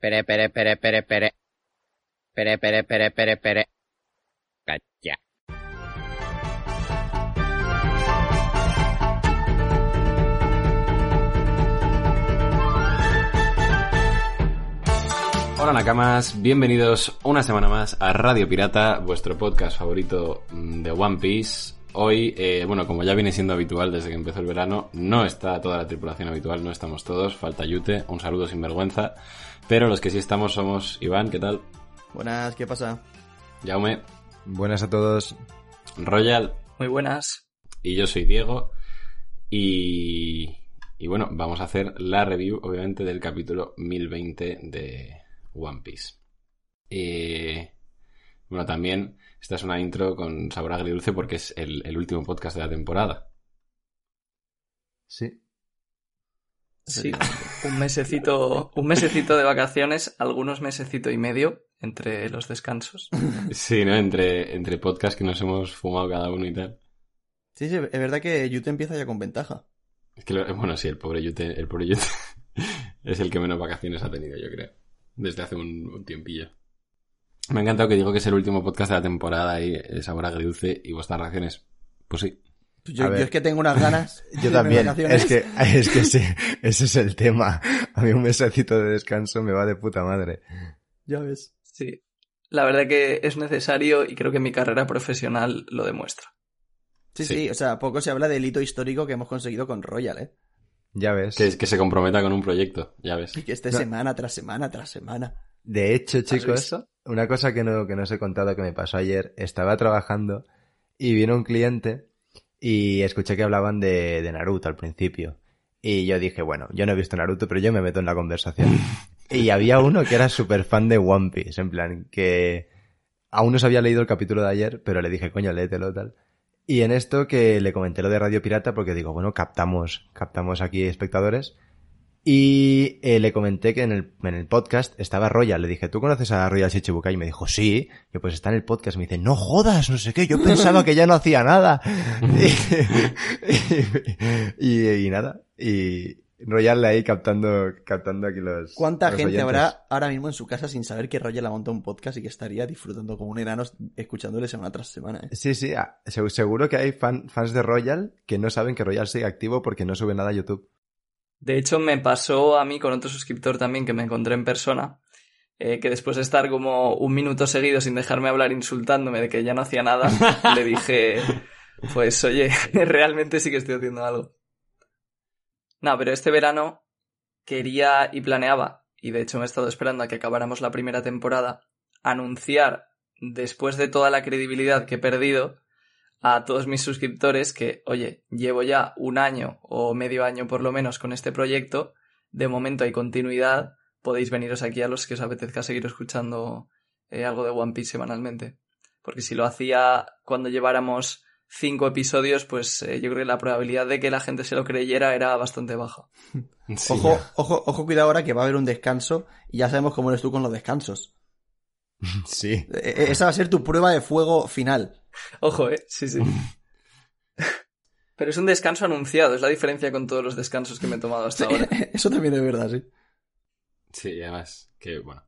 Pere, pere, pere, pere, pere. Pere, pere, pere, pere, pere. Calla. Hola Nakamas, bienvenidos una semana más a Radio Pirata, vuestro podcast favorito mm, de One Piece. Hoy, eh, bueno, como ya viene siendo habitual desde que empezó el verano, no está toda la tripulación habitual, no estamos todos, falta Yute, un saludo sin vergüenza. Pero los que sí estamos somos Iván, ¿qué tal? Buenas, ¿qué pasa? Jaume, Buenas a todos. Royal Muy buenas. y yo soy Diego. Y, y bueno, vamos a hacer la review, obviamente, del capítulo 1020 de One Piece. Eh, bueno, también esta es una intro con sabor agridulce porque es el, el último podcast de la temporada. Sí. Sí, un mesecito, un mesecito de vacaciones, algunos mesecito y medio entre los descansos. Sí, ¿no? Entre, entre podcasts que nos hemos fumado cada uno y tal. Sí, sí, es verdad que Yute empieza ya con ventaja. Es que, lo- bueno, sí, el pobre Yute, el pobre Yute es el que menos vacaciones ha tenido, yo creo. Desde hace un, un tiempillo. Me ha encantado que digo que es el último podcast de la temporada y es sabor agridulce y vuestras reacciones. Pues sí. Pues Yo, es que tengo unas ganas. de Yo también. Es que, es que sí, ese es el tema. A mí un mesecito de descanso me va de puta madre. Ya ves. Sí. La verdad que es necesario y creo que mi carrera profesional lo demuestra. Sí, Sí. sí, o sea, poco se habla del hito histórico que hemos conseguido con Royal, ¿eh? Ya ves. Que, que se comprometa con un proyecto, ya ves. Y que esté No. semana tras semana tras semana. De hecho, ¿Has chicos, una cosa que no, que no os he contado que me pasó ayer. Estaba trabajando y vino un cliente y escuché que hablaban de, de Naruto al principio. Y yo dije, bueno, yo no he visto Naruto, pero yo me meto en la conversación. y había uno que era súper fan de One Piece, en plan, que aún no se había leído el capítulo de ayer, pero le dije, coño, léetelo tal. Y en esto que le comenté lo de Radio Pirata porque digo, bueno, captamos, captamos aquí espectadores. Y eh, le comenté que en el, en el podcast estaba Royal. Le dije, ¿tú conoces a Royal Shichibukai? Y me dijo, sí. Yo, pues está en el podcast. Me dice, no jodas, no sé qué. Yo pensaba que ya no hacía nada. y, y- y nada. Y Royal ahí captando, captando aquí los. ¿Cuánta los gente oyentes. habrá ahora mismo en su casa sin saber que Royal ha montado un podcast y que estaría disfrutando como un enano escuchándole semana tras semana, eh? Sí, sí, ah, seg- seguro que hay fan- fans de Royal que no saben que Royal sigue activo porque no sube nada a YouTube. De hecho, me pasó a mí con otro suscriptor también que me encontré en persona, eh, que después de estar como un minuto seguido sin dejarme hablar insultándome de que ya no hacía nada, le dije, pues oye, realmente sí que estoy haciendo algo. No, pero este verano quería y planeaba, y de hecho me he estado esperando a que acabáramos la primera temporada, anunciar, después de toda la credibilidad que he perdido, a todos mis suscriptores que, oye, llevo ya un año o medio año por lo menos con este proyecto, de momento hay continuidad, podéis veniros aquí a los que os apetezca seguir escuchando eh, algo de One Piece semanalmente. Porque si lo hacía cuando lleváramos cinco episodios, pues eh, yo creo que la probabilidad de que la gente se lo creyera era bastante baja. Sí, Ojo, ya. ojo, ojo, cuidado ahora que va a haber un descanso y ya sabemos cómo eres tú con los descansos. Sí. Eh, eh, Esa va a ser tu prueba de fuego final. Ojo, eh, sí, sí. Pero es un descanso anunciado, es la diferencia con todos los descansos que me he tomado hasta ahora. Eso también es verdad, sí. Sí, y además, que bueno.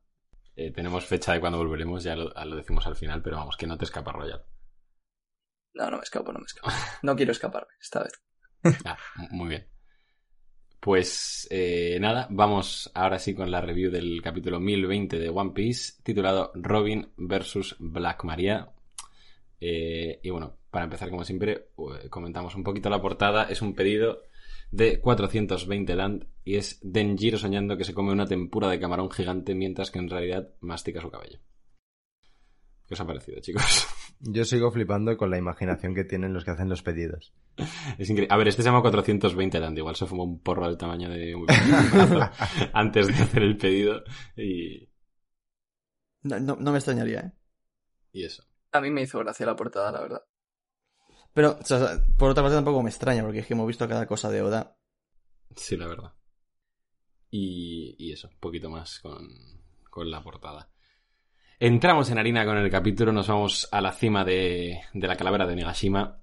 eh, tenemos fecha de cuando volveremos, ya lo, lo decimos al final, pero vamos, que no te escapa Royal. No, no me escapo, no me escapo. No quiero escaparme esta vez. Ah, muy bien. Pues eh, nada, vamos ahora sí con la review del capítulo 1020 de One Piece, titulado Robin vs. Black Maria. Eh, y bueno, para empezar, como siempre, eh, comentamos un poquito la portada. Es un pedido de 420 land y es Denjiro soñando que se come una tempura de camarón gigante mientras que en realidad mastica su cabello. ¿Qué os ha parecido, chicos? Yo sigo flipando con la imaginación que tienen los que hacen los pedidos. Es increíble. A ver, este se llama 420 land. Igual se fumó un porro del tamaño de un brazo antes de hacer el pedido y, No, no, no me extrañaría, ¿eh? y eso. A mí me hizo gracia la portada, la verdad. Pero, o sea, por otra parte tampoco me extraña, porque es que hemos visto cada cosa de Oda. Sí, la verdad. Y, y eso, un poquito más con, con la portada. Entramos en harina con el capítulo, nos vamos a la cima de, de la calavera de Nigashima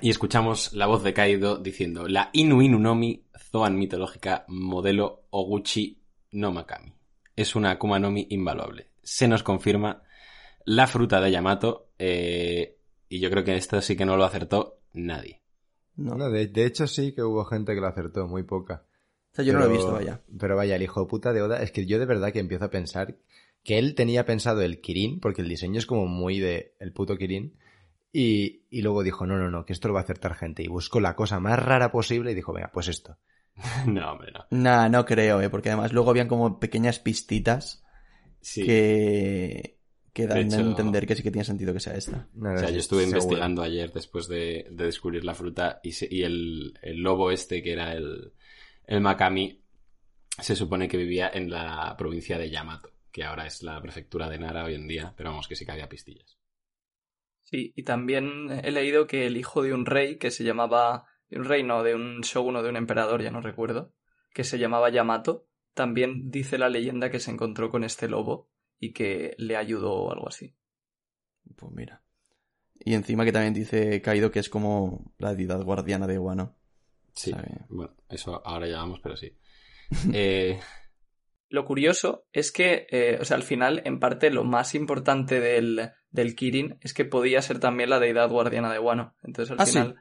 y escuchamos la voz de Kaido diciendo la Inu Inu Nomi, Zoan mitológica, modelo Oguchi no Makami. es una Akuma no Mi invaluable. Se nos confirma la fruta de Yamato eh, y yo creo que esto sí que no lo acertó nadie. No. No, de, de hecho sí que hubo gente que lo acertó, muy poca. O sea, yo no lo he visto, vaya. Pero vaya, el hijo de puta de Oda, es que yo de verdad que empiezo a pensar que él tenía pensado el Kirin, porque el diseño es como muy de el puto Kirin, y, y luego dijo, no, no, no, que esto lo va a acertar gente, y buscó la cosa más rara posible y dijo, venga, pues esto. no, hombre, no. Nah, no creo, eh, porque además luego habían como pequeñas pistitas Sí. que, que dan De a entender que sí que tiene sentido que sea esta. No, O sea, yo estuve seguro. investigando ayer después de, de descubrir la fruta y, se- y el, el lobo este, que era el, el Makami, se supone que vivía en la provincia de Yamato, que ahora es la prefectura de Nara hoy en día, pero vamos, que sí que había pistillas. Sí, y también he leído que el hijo de un rey que se llamaba. de un rey, no, de un shogun o de un emperador, ya no recuerdo, que se llamaba Yamato, también dice la leyenda que se encontró con este lobo y que le ayudó o algo así. Pues mira. Y encima que también dice Kaido que es como la deidad guardiana de Wano. Sí, bueno, eso ahora ya vamos, pero sí. Eh, Lo curioso es que, eh, o sea, al final, en parte, lo más importante del, del Kirin es que podía ser también la deidad guardiana de Wano. Entonces, al Ah, ¿sí? final.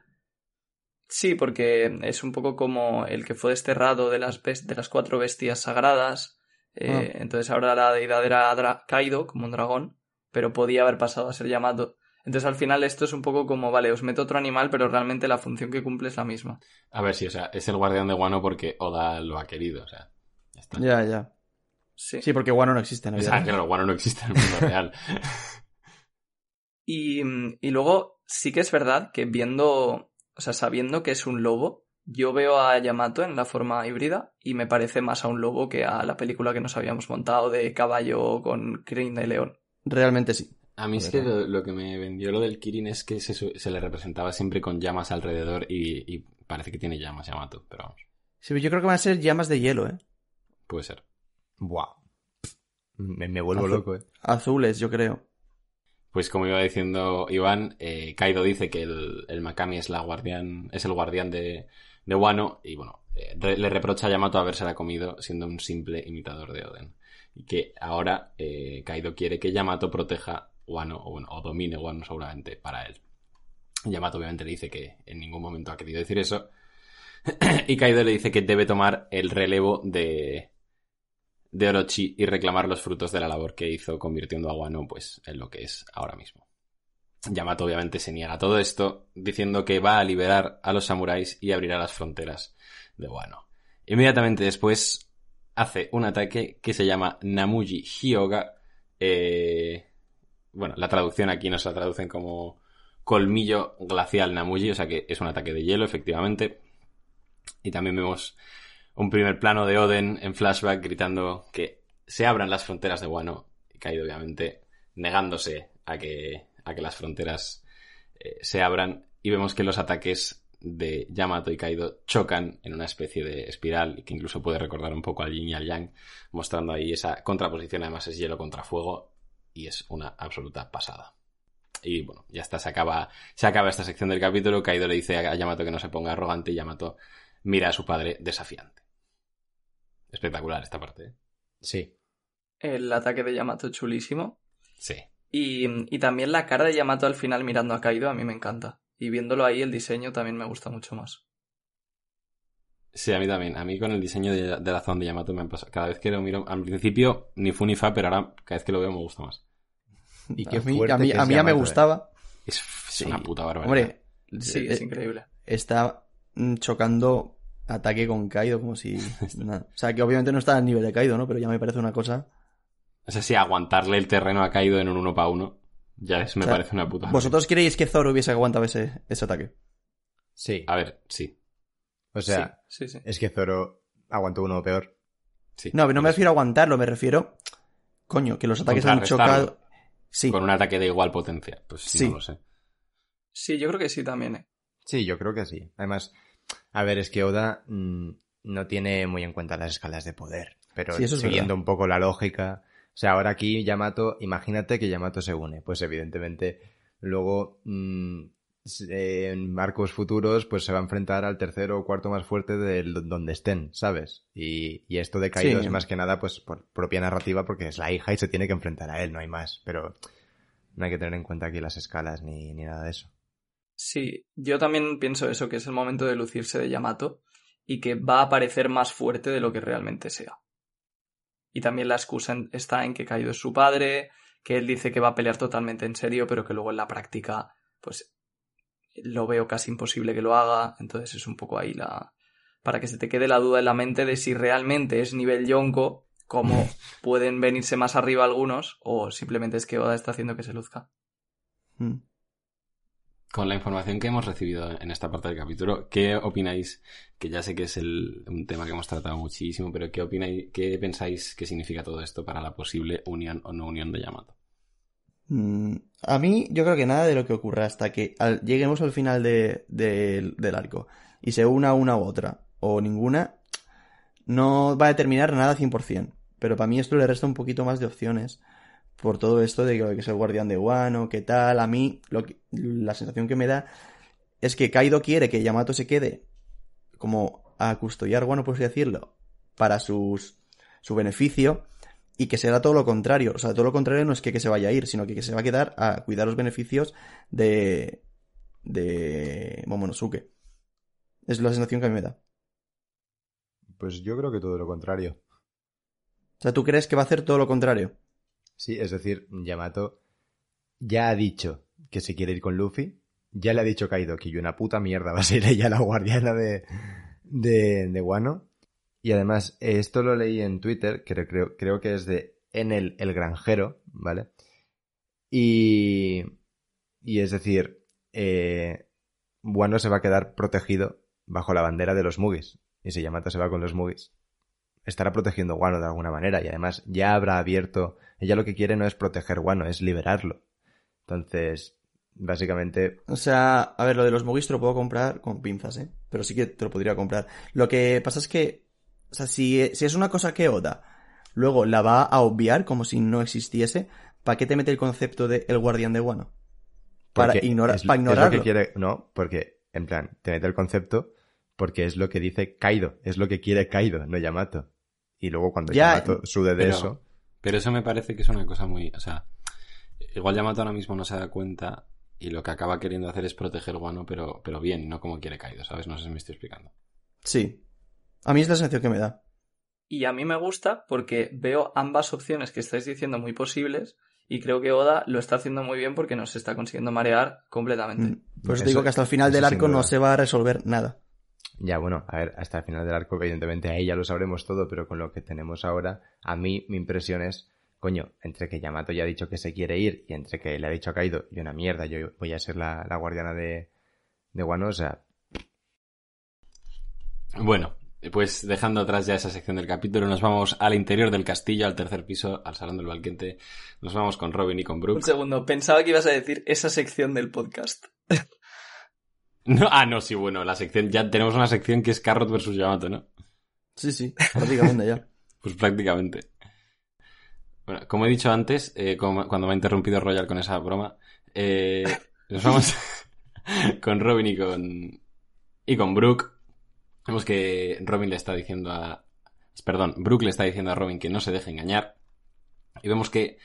Sí, porque es un poco como el que fue desterrado de las, de las cuatro bestias sagradas. Eh, Ah. Entonces, ahora la deidad era Kaido, como un dragón, pero podía haber pasado a ser Yamato. Entonces, al final, esto es un poco como, vale, os meto otro animal, pero realmente la función que cumple es la misma. a ver, sí, o sea, es el guardián de Wano porque Oda lo ha querido, o sea, ya está. Ya, ya. Sí. Sí, porque Wano no existe en la O vida sea, real. claro, Wano no existe en el mundo real. Y, y luego sí que es verdad que viendo, o sea, sabiendo que es un lobo, yo veo a Yamato en la forma híbrida y me parece más a un lobo que a la película que nos habíamos montado de caballo con crin de león. Realmente sí. A mí es que lo, lo que me vendió lo del Kirin es que se, se le representaba siempre con llamas alrededor y, y parece que tiene llamas Yamato, pero vamos, Sí, pero yo creo que van a ser llamas de hielo, ¿eh? puede ser. Buah. Me, me vuelvo Azul. loco, eh. Azules, yo creo. Pues como iba diciendo Iván, eh, Kaido dice que el, el Makami es la guardián, es el guardián de, de Wano y bueno, eh, le reprocha a Yamato habérsela comido siendo un simple imitador de Oden. Y que ahora eh, Kaido quiere que Yamato proteja Wano o, bueno, o domine Wano seguramente para él. Yamato obviamente le dice que en ningún momento ha querido decir eso. y Kaido le dice que debe tomar el relevo de, de Orochi y reclamar los frutos de la labor que hizo convirtiendo a Wano pues en lo que es ahora mismo. Yamato obviamente se niega a todo esto, diciendo que va a liberar a los samuráis y abrirá las fronteras de Wano. Inmediatamente después hace un ataque que se llama Namuji Hyoga. eh, bueno, la traducción aquí nos la traducen como colmillo glacial Namuji, o sea que es un ataque de hielo, efectivamente. Y también vemos un primer plano de Oden en flashback gritando que se abran las fronteras de Wano. Y Kaido, obviamente, negándose a que, a que las fronteras eh, se abran. Y vemos que los ataques de Yamato y Kaido chocan en una especie de espiral y que incluso puede recordar un poco al yin y al yang, mostrando ahí esa contraposición. Además, es hielo contra fuego y es una absoluta pasada. Y bueno, ya está, se acaba, se acaba esta sección del capítulo. Kaido le dice a Yamato que no se ponga arrogante y Yamato mira a su padre desafiante. Espectacular esta parte. ¿eh? Sí. El ataque de Yamato chulísimo. Sí. Y, y también la cara de Yamato al final mirando a Kaido a mí me encanta. Y viéndolo ahí el diseño también me gusta mucho más. Sí, a mí también. A mí con el diseño de, de la zona de Yamato me han pasado. Cada vez que lo miro, al principio ni fu ni fa, pero ahora cada vez que lo veo me gusta más. Y qué a mí, fuerte a mí, que a es mí ya me eh. gustaba. Es, es Sí. una puta barbaridad. Hombre, Sí, eh, es increíble. está mm, chocando ataque con Kaido como si... nada. O sea, que obviamente no está al nivel de Kaido, ¿no? Pero ya me parece una cosa... O sea, sí, aguantarle el terreno ha caído en un uno para uno. Ya es, me O sea, parece una puta. ¿Vosotros creéis que Zoro hubiese aguantado ese, ese ataque? Sí. A ver, sí. O sea, sí, sí, sí. es que Zoro aguantó uno peor. sí. No, pero no me refiero a aguantarlo, me refiero... Coño, que los ataques han chocado... Sí, Con un ataque de igual potencia. Pues Sí. no lo sé. Sí, yo creo que sí también. ¿eh? Sí, yo creo que sí. Además, a ver, es que Oda mm, no tiene muy en cuenta las escalas de poder. Pero Sí, eso es siguiendo verdad. un poco la lógica. O sea, ahora aquí Yamato, imagínate que Yamato se une. Pues evidentemente, luego mm, eh, en marcos futuros, pues se va a enfrentar al tercero o cuarto más fuerte de donde estén, ¿sabes? Y, y esto de Kaido Sí. es más que nada, pues, por propia narrativa, porque es la hija y se tiene que enfrentar a él, no hay más. Pero no hay que tener en cuenta aquí las escalas ni, ni nada de eso. Sí, yo también pienso eso, que es el momento de lucirse de Yamato y que va a parecer más fuerte de lo que realmente sea. Y también la excusa está en que Kaido es su padre, que él dice que va a pelear totalmente en serio, pero que luego en la práctica, pues lo veo casi imposible que lo haga. Entonces es un poco ahí la. para que se te quede la duda en la mente de si realmente es nivel Yonko, como pueden venirse más arriba algunos, o simplemente es que Oda está haciendo que se luzca. Mm. Con la información que hemos recibido en esta parte del capítulo, ¿qué opináis? Que ya sé que es el- un tema que hemos tratado muchísimo, pero ¿qué opináis, qué pensáis que significa todo esto para la posible unión o no unión de Yamato? Mm, A mí, yo creo que nada de lo que ocurra hasta que al- lleguemos al final de- del- arco y se una una u otra o ninguna, no va a determinar nada 100%. Pero para mí esto le resta un poquito más de opciones por todo esto de que es el guardián de Wano, qué tal. A mí, lo que- la sensación que me da es que Kaido quiere que Yamato se quede como a custodiar Wano, por así decirlo, para sus, su beneficio y que será todo lo contrario. O sea, todo lo contrario no es que, que se vaya a ir, sino que, que se va a quedar a cuidar los beneficios de, de Momonosuke. Es la sensación que a mí me da. Pues yo creo que todo lo contrario. O sea, ¿tú crees que va a hacer todo lo contrario? Sí, es decir, Yamato ya ha dicho que se quiere ir con Luffy. Ya le ha dicho Kaido que una puta mierda va a ser ella la guardiana de, de, de Wano. Y además, esto lo leí en Twitter, que creo, creo que es de Enel el Granjero, ¿vale? Y, y es decir, eh, Wano se va a quedar protegido bajo la bandera de los Mugis. Y si Yamato se va con los Mugis, estará protegiendo Wano de alguna manera. Y además ya habrá abierto. Ella lo que quiere no es proteger Wano, es liberarlo. Entonces, básicamente, O sea, a ver, lo de los Mogis te lo puedo comprar con pinzas, ¿eh? Pero sí que te lo podría comprar. Lo que pasa es que, o sea, si, si es una cosa que Oda luego la va a obviar como si no existiese, ¿para qué te mete el concepto de el guardián de Wano? Para, porque ignora- es- para es lo ignorarlo. que quiere, no, porque, en plan, te mete el concepto porque es lo que dice Kaido, es lo que quiere Kaido, no Yamato. Y luego cuando Ya, Yamato sude de pero- eso, Pero eso me parece que es una cosa muy. O sea, igual Yamato ahora mismo no se da cuenta y lo que acaba queriendo hacer es proteger Wano, pero, pero bien, no como quiere Kaido, ¿sabes? No sé si me estoy explicando. Sí. A mí es la sensación que me da. Y a mí me gusta porque veo ambas opciones que estáis diciendo muy posibles y creo que Oda lo está haciendo muy bien porque nos está consiguiendo marear completamente. Mm. Por eso, digo que hasta el final del arco no se va a resolver nada. Ya bueno, a ver, hasta el final del arco, evidentemente ahí ya lo sabremos todo, pero con lo que tenemos ahora, a mí mi impresión es, coño, entre que Yamato ya ha dicho que se quiere ir y entre que le ha dicho a Kaido, y una mierda, yo voy a ser la, la guardiana de, de Wano, o sea, Bueno, pues dejando atrás ya esa sección del capítulo, nos vamos al interior del castillo, al tercer piso, al salón del banquete. Nos vamos con Robin y con Un Brooke. segundo, pensaba que ibas a decir esa sección del podcast. No, ah, no, sí, bueno, la sección, ya tenemos una sección que es Carrot versus Yamato, ¿no? Sí, sí, prácticamente ya. Pues prácticamente. Bueno, como he dicho antes, eh, como- cuando me ha interrumpido Royal con esa broma, eh, nos vamos con Robin y con, y con Brooke. Vemos que Robin le está diciendo a... Perdón, Brooke le está diciendo a Robin que no se deje engañar. Y vemos que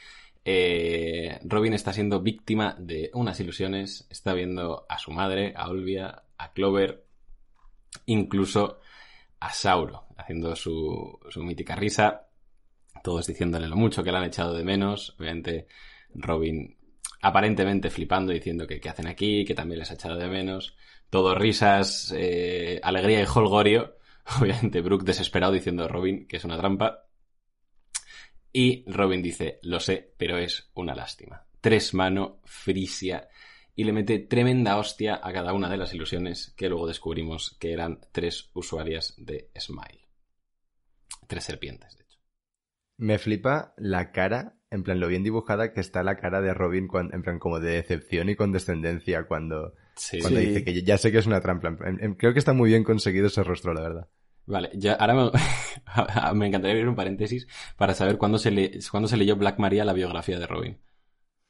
eh, Robin está siendo víctima de unas ilusiones. Está viendo a su madre, a Olvia, a Clover, incluso a Sauro, haciendo su, su mítica risa. Todos diciéndole lo mucho que le han echado de menos. Obviamente, Robin aparentemente flipando, diciendo que qué hacen aquí, que también les ha echado de menos. Todo risas, eh, alegría y holgorio. Obviamente, Brooke desesperado diciendo a Robin que es una trampa. Y Robin dice, lo sé, pero es una lástima. Tres mano, Frisia, y le mete tremenda hostia a cada una de las ilusiones que luego descubrimos que eran tres usuarias de Smile. Tres serpientes, de hecho. Me flipa la cara, en plan lo bien dibujada que está la cara de Robin, en plan como de decepción y condescendencia cuando, Sí. cuando Sí. dice que ya sé que es una trampa. Creo que está muy bien conseguido ese rostro, la verdad. Vale, ya ahora me, encantaría abrir un paréntesis para saber cuándo se, le, cuándo se leyó Black Maria la biografía de Robin.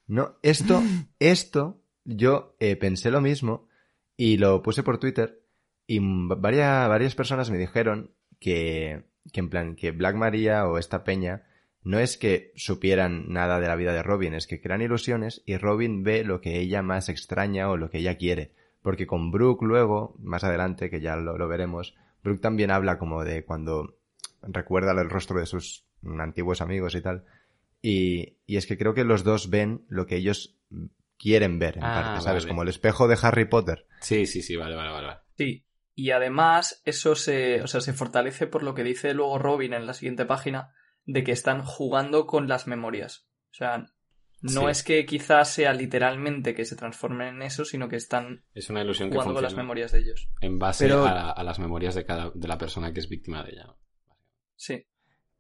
No, esto, esto yo eh, pensé lo mismo y lo puse por Twitter y varias, varias personas me dijeron que, que en plan, que Black Maria o esta peña no es que supieran nada de la vida de Robin, es que crean ilusiones y Robin ve lo que ella más extraña o lo que ella quiere. Porque con Brooke luego, más adelante, que ya lo, lo veremos, Brooke también habla como de cuando recuerda el rostro de sus antiguos amigos y tal. Y, y es que creo que los dos ven lo que ellos quieren ver, en Ah, parte, ¿sabes? vale. Como el espejo de Harry Potter. Sí, sí, sí, vale, vale, vale. vale. Sí. Y además, eso se, o sea, se fortalece por lo que dice luego Robin en la siguiente página, de que están jugando con las memorias. O sea, no Sí. es que quizás sea literalmente que se transformen en eso, sino que están Es una ilusión que jugando con las memorias de ellos. en base Pero- a, a las memorias de cada de la persona que es víctima de ella. ¿no? Sí.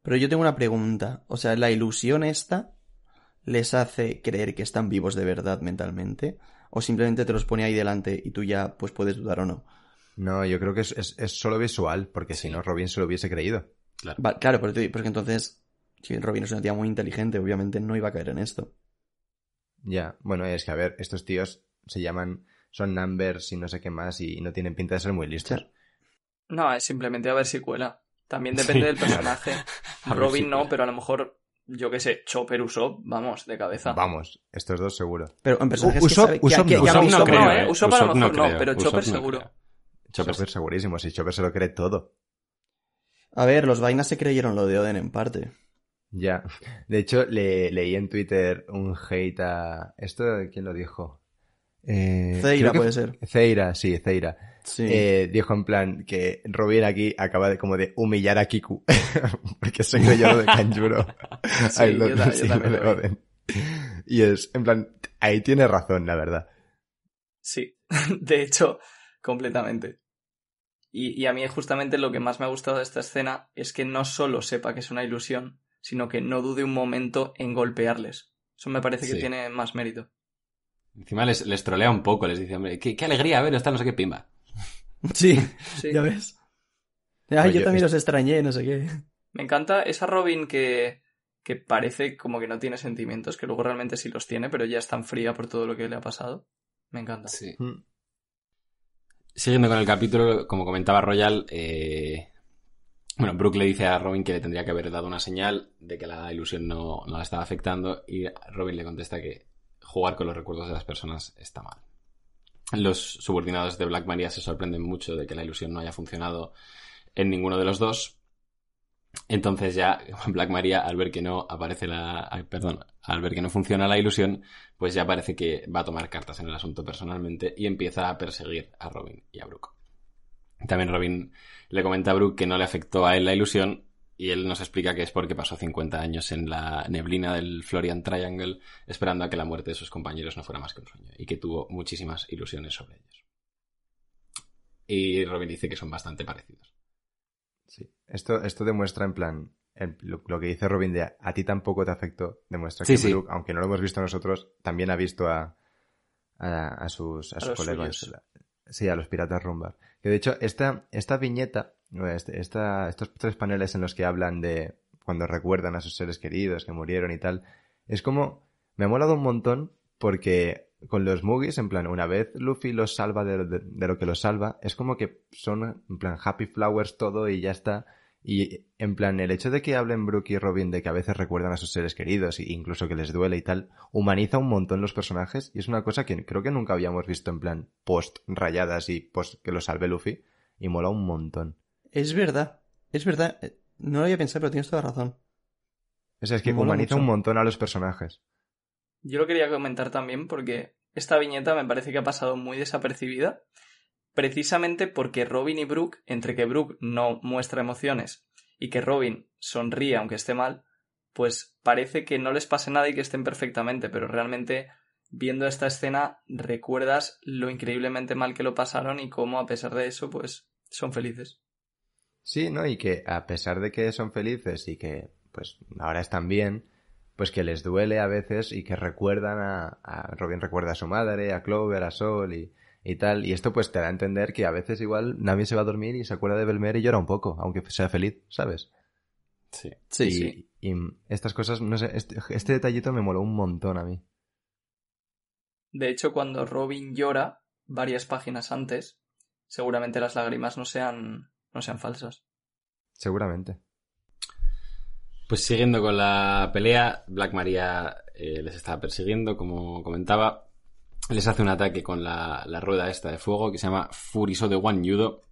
Pero yo tengo una pregunta. O sea, ¿la ilusión esta les hace creer que están vivos de verdad mentalmente? ¿O simplemente te los pone ahí delante y tú ya pues puedes dudar o no? No, yo creo que es, es, es solo visual, porque si no, Robin se lo hubiese creído. Claro. Va- claro, pero porque entonces, si Robin es una tía muy inteligente, obviamente no iba a caer en esto. Ya, bueno, es que a ver, estos tíos se llaman, son numbers y no sé qué más y no tienen pinta de ser muy listos. No, es simplemente a ver si cuela. También depende Sí. del personaje. A Robin si no, cuela. pero a lo mejor, yo qué sé, Chopper Usopp, vamos, de cabeza. Vamos, estos dos seguro. Pero en personajes que, Usopp- que- Usopp que- no. Usopp no creo, ¿eh? ¿eh? Usopp a lo mejor no, creo, pero Chopper seguro. Chopper, Chopper segurísimo, si Chopper se lo cree todo. A ver, los vainas se creyeron lo de Oden en parte. Ya. De hecho, le, leí en Twitter un hate a... ¿Esto quién lo dijo? Eh, Zeira que- puede ser. Ceira, sí, Ceira. Sí. Eh, dijo en plan que Robin aquí acaba de como de humillar a Kiku porque se creyó lo de Kanjuro Sí, Ay, lo- yo ta- yo sí, también lo de lo vi. Oden. y es en plan ahí tiene razón la verdad Sí, de hecho, completamente. Y, y a mí justamente lo que más me ha gustado de esta escena es que no solo sepa que es una ilusión, sino que no dude un momento en golpearles. Eso me parece que Sí. tiene más mérito. Encima les, les trolea un poco, les dice, hombre, qué, qué alegría ver está no sé qué pimba. Sí, Sí. ya ves. Ay, Oye, yo también es- los extrañé, no sé qué. Me encanta esa Robin que, que parece como que no tiene sentimientos, que luego realmente sí los tiene, pero ya es tan fría por todo lo que le ha pasado. Me encanta. Sí. Mm. Siguiendo con el capítulo, como comentaba Royal, eh, bueno, Brooke le dice a Robin que le tendría que haber dado una señal de que la ilusión no, no la estaba afectando y Robin le contesta que jugar con los recuerdos de las personas está mal. Los subordinados de Black Maria se sorprenden mucho de que la ilusión no haya funcionado en ninguno de los dos. Entonces ya Black Maria, al ver que no aparece la... perdón, al ver que no funciona la ilusión, pues ya parece que va a tomar cartas en el asunto personalmente y empieza a perseguir a Robin y a Brooke. También Robin le comenta a Brooke que no le afectó a él la ilusión y él nos explica que es porque pasó 50 años en la neblina del Florian Triangle esperando a que la muerte de sus compañeros no fuera más que un sueño y que tuvo muchísimas ilusiones sobre ellos. Y Robin dice que son bastante parecidos. sí esto esto demuestra en plan el- lo, lo que dice Robin de a, ti tampoco te afectó demuestra Sí, que sí. Brooke, aunque no lo hemos visto nosotros también ha visto a a, a sus a, sus colegas suyos. Sí a los piratas rumbar que de hecho esta esta viñeta este- esta, estos tres paneles en los que hablan de cuando recuerdan a sus seres queridos que murieron y tal, es como, me ha molado un montón porque con los Mugis, en plan, una vez Luffy los salva de, de- de lo que los salva, es como que son, en plan, happy flowers todo y ya está. Y, en plan, el hecho de que hablen Brook y Robin de que a veces recuerdan a sus seres queridos e incluso que les duele y tal, humaniza un montón los personajes y es una cosa que creo que nunca habíamos visto en plan post rayadas y post que los salve Luffy y mola un montón. Es verdad, es verdad. Eh, No lo había pensado, pero tienes toda razón. O sea, es que mola humaniza mucho. un montón a los personajes. Yo lo quería comentar también porque esta viñeta me parece que ha pasado muy desapercibida, precisamente porque Robin y Brooke, entre que Brooke no muestra emociones y que Robin sonríe aunque esté mal, pues parece que no les pase nada y que estén perfectamente, pero realmente viendo esta escena recuerdas lo increíblemente mal que lo pasaron y cómo a pesar de eso pues son felices. Sí, ¿no? Y que a pesar de que son felices y que pues ahora están bien, pues que les duele a veces y que recuerdan a, a Robin recuerda a su madre, a Clover, a Sol y, y tal. Y esto pues te da a entender que a veces igual Nami se va a dormir y se acuerda de Belmer y llora un poco, aunque sea feliz, ¿sabes? Sí. Sí, y, sí. y estas cosas, no sé, este, este detallito me moló un montón a mí. De hecho, cuando Robin llora varias páginas antes, seguramente las lágrimas no sean, no sean falsas. Seguramente. Pues siguiendo con la pelea, Black Maria eh, les está persiguiendo, como comentaba. Les hace un ataque con la, la rueda esta de fuego que se llama Furiso de One Yudo.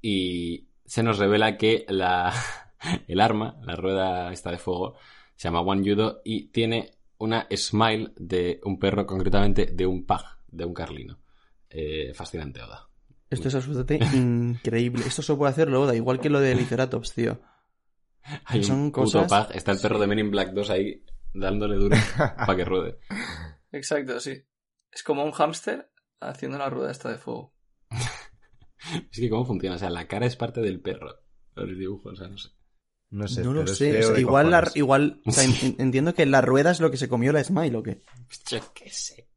Y se nos revela que la, el arma, la rueda esta de fuego, se llama One Yudo y tiene una smile de un perro, concretamente de un pug, de un carlino. Eh, fascinante, Oda. Esto es absolutamente increíble. Esto solo puede hacerlo Oda, igual que lo de Liceratops, tío. Hay Son un puto cosas- pug, está el perro de Men in Black 2 ahí dándole duro para que ruede. Exacto, sí. Es como un hámster haciendo la rueda esta de fuego. Es que cómo funciona, o sea, la cara es parte del perro. Los dibujos, o sea, no sé. No sé. no lo sé. o sea, igual, la- igual o sea, en- entiendo que la rueda es lo que se comió la Smile o qué. Yo qué sé.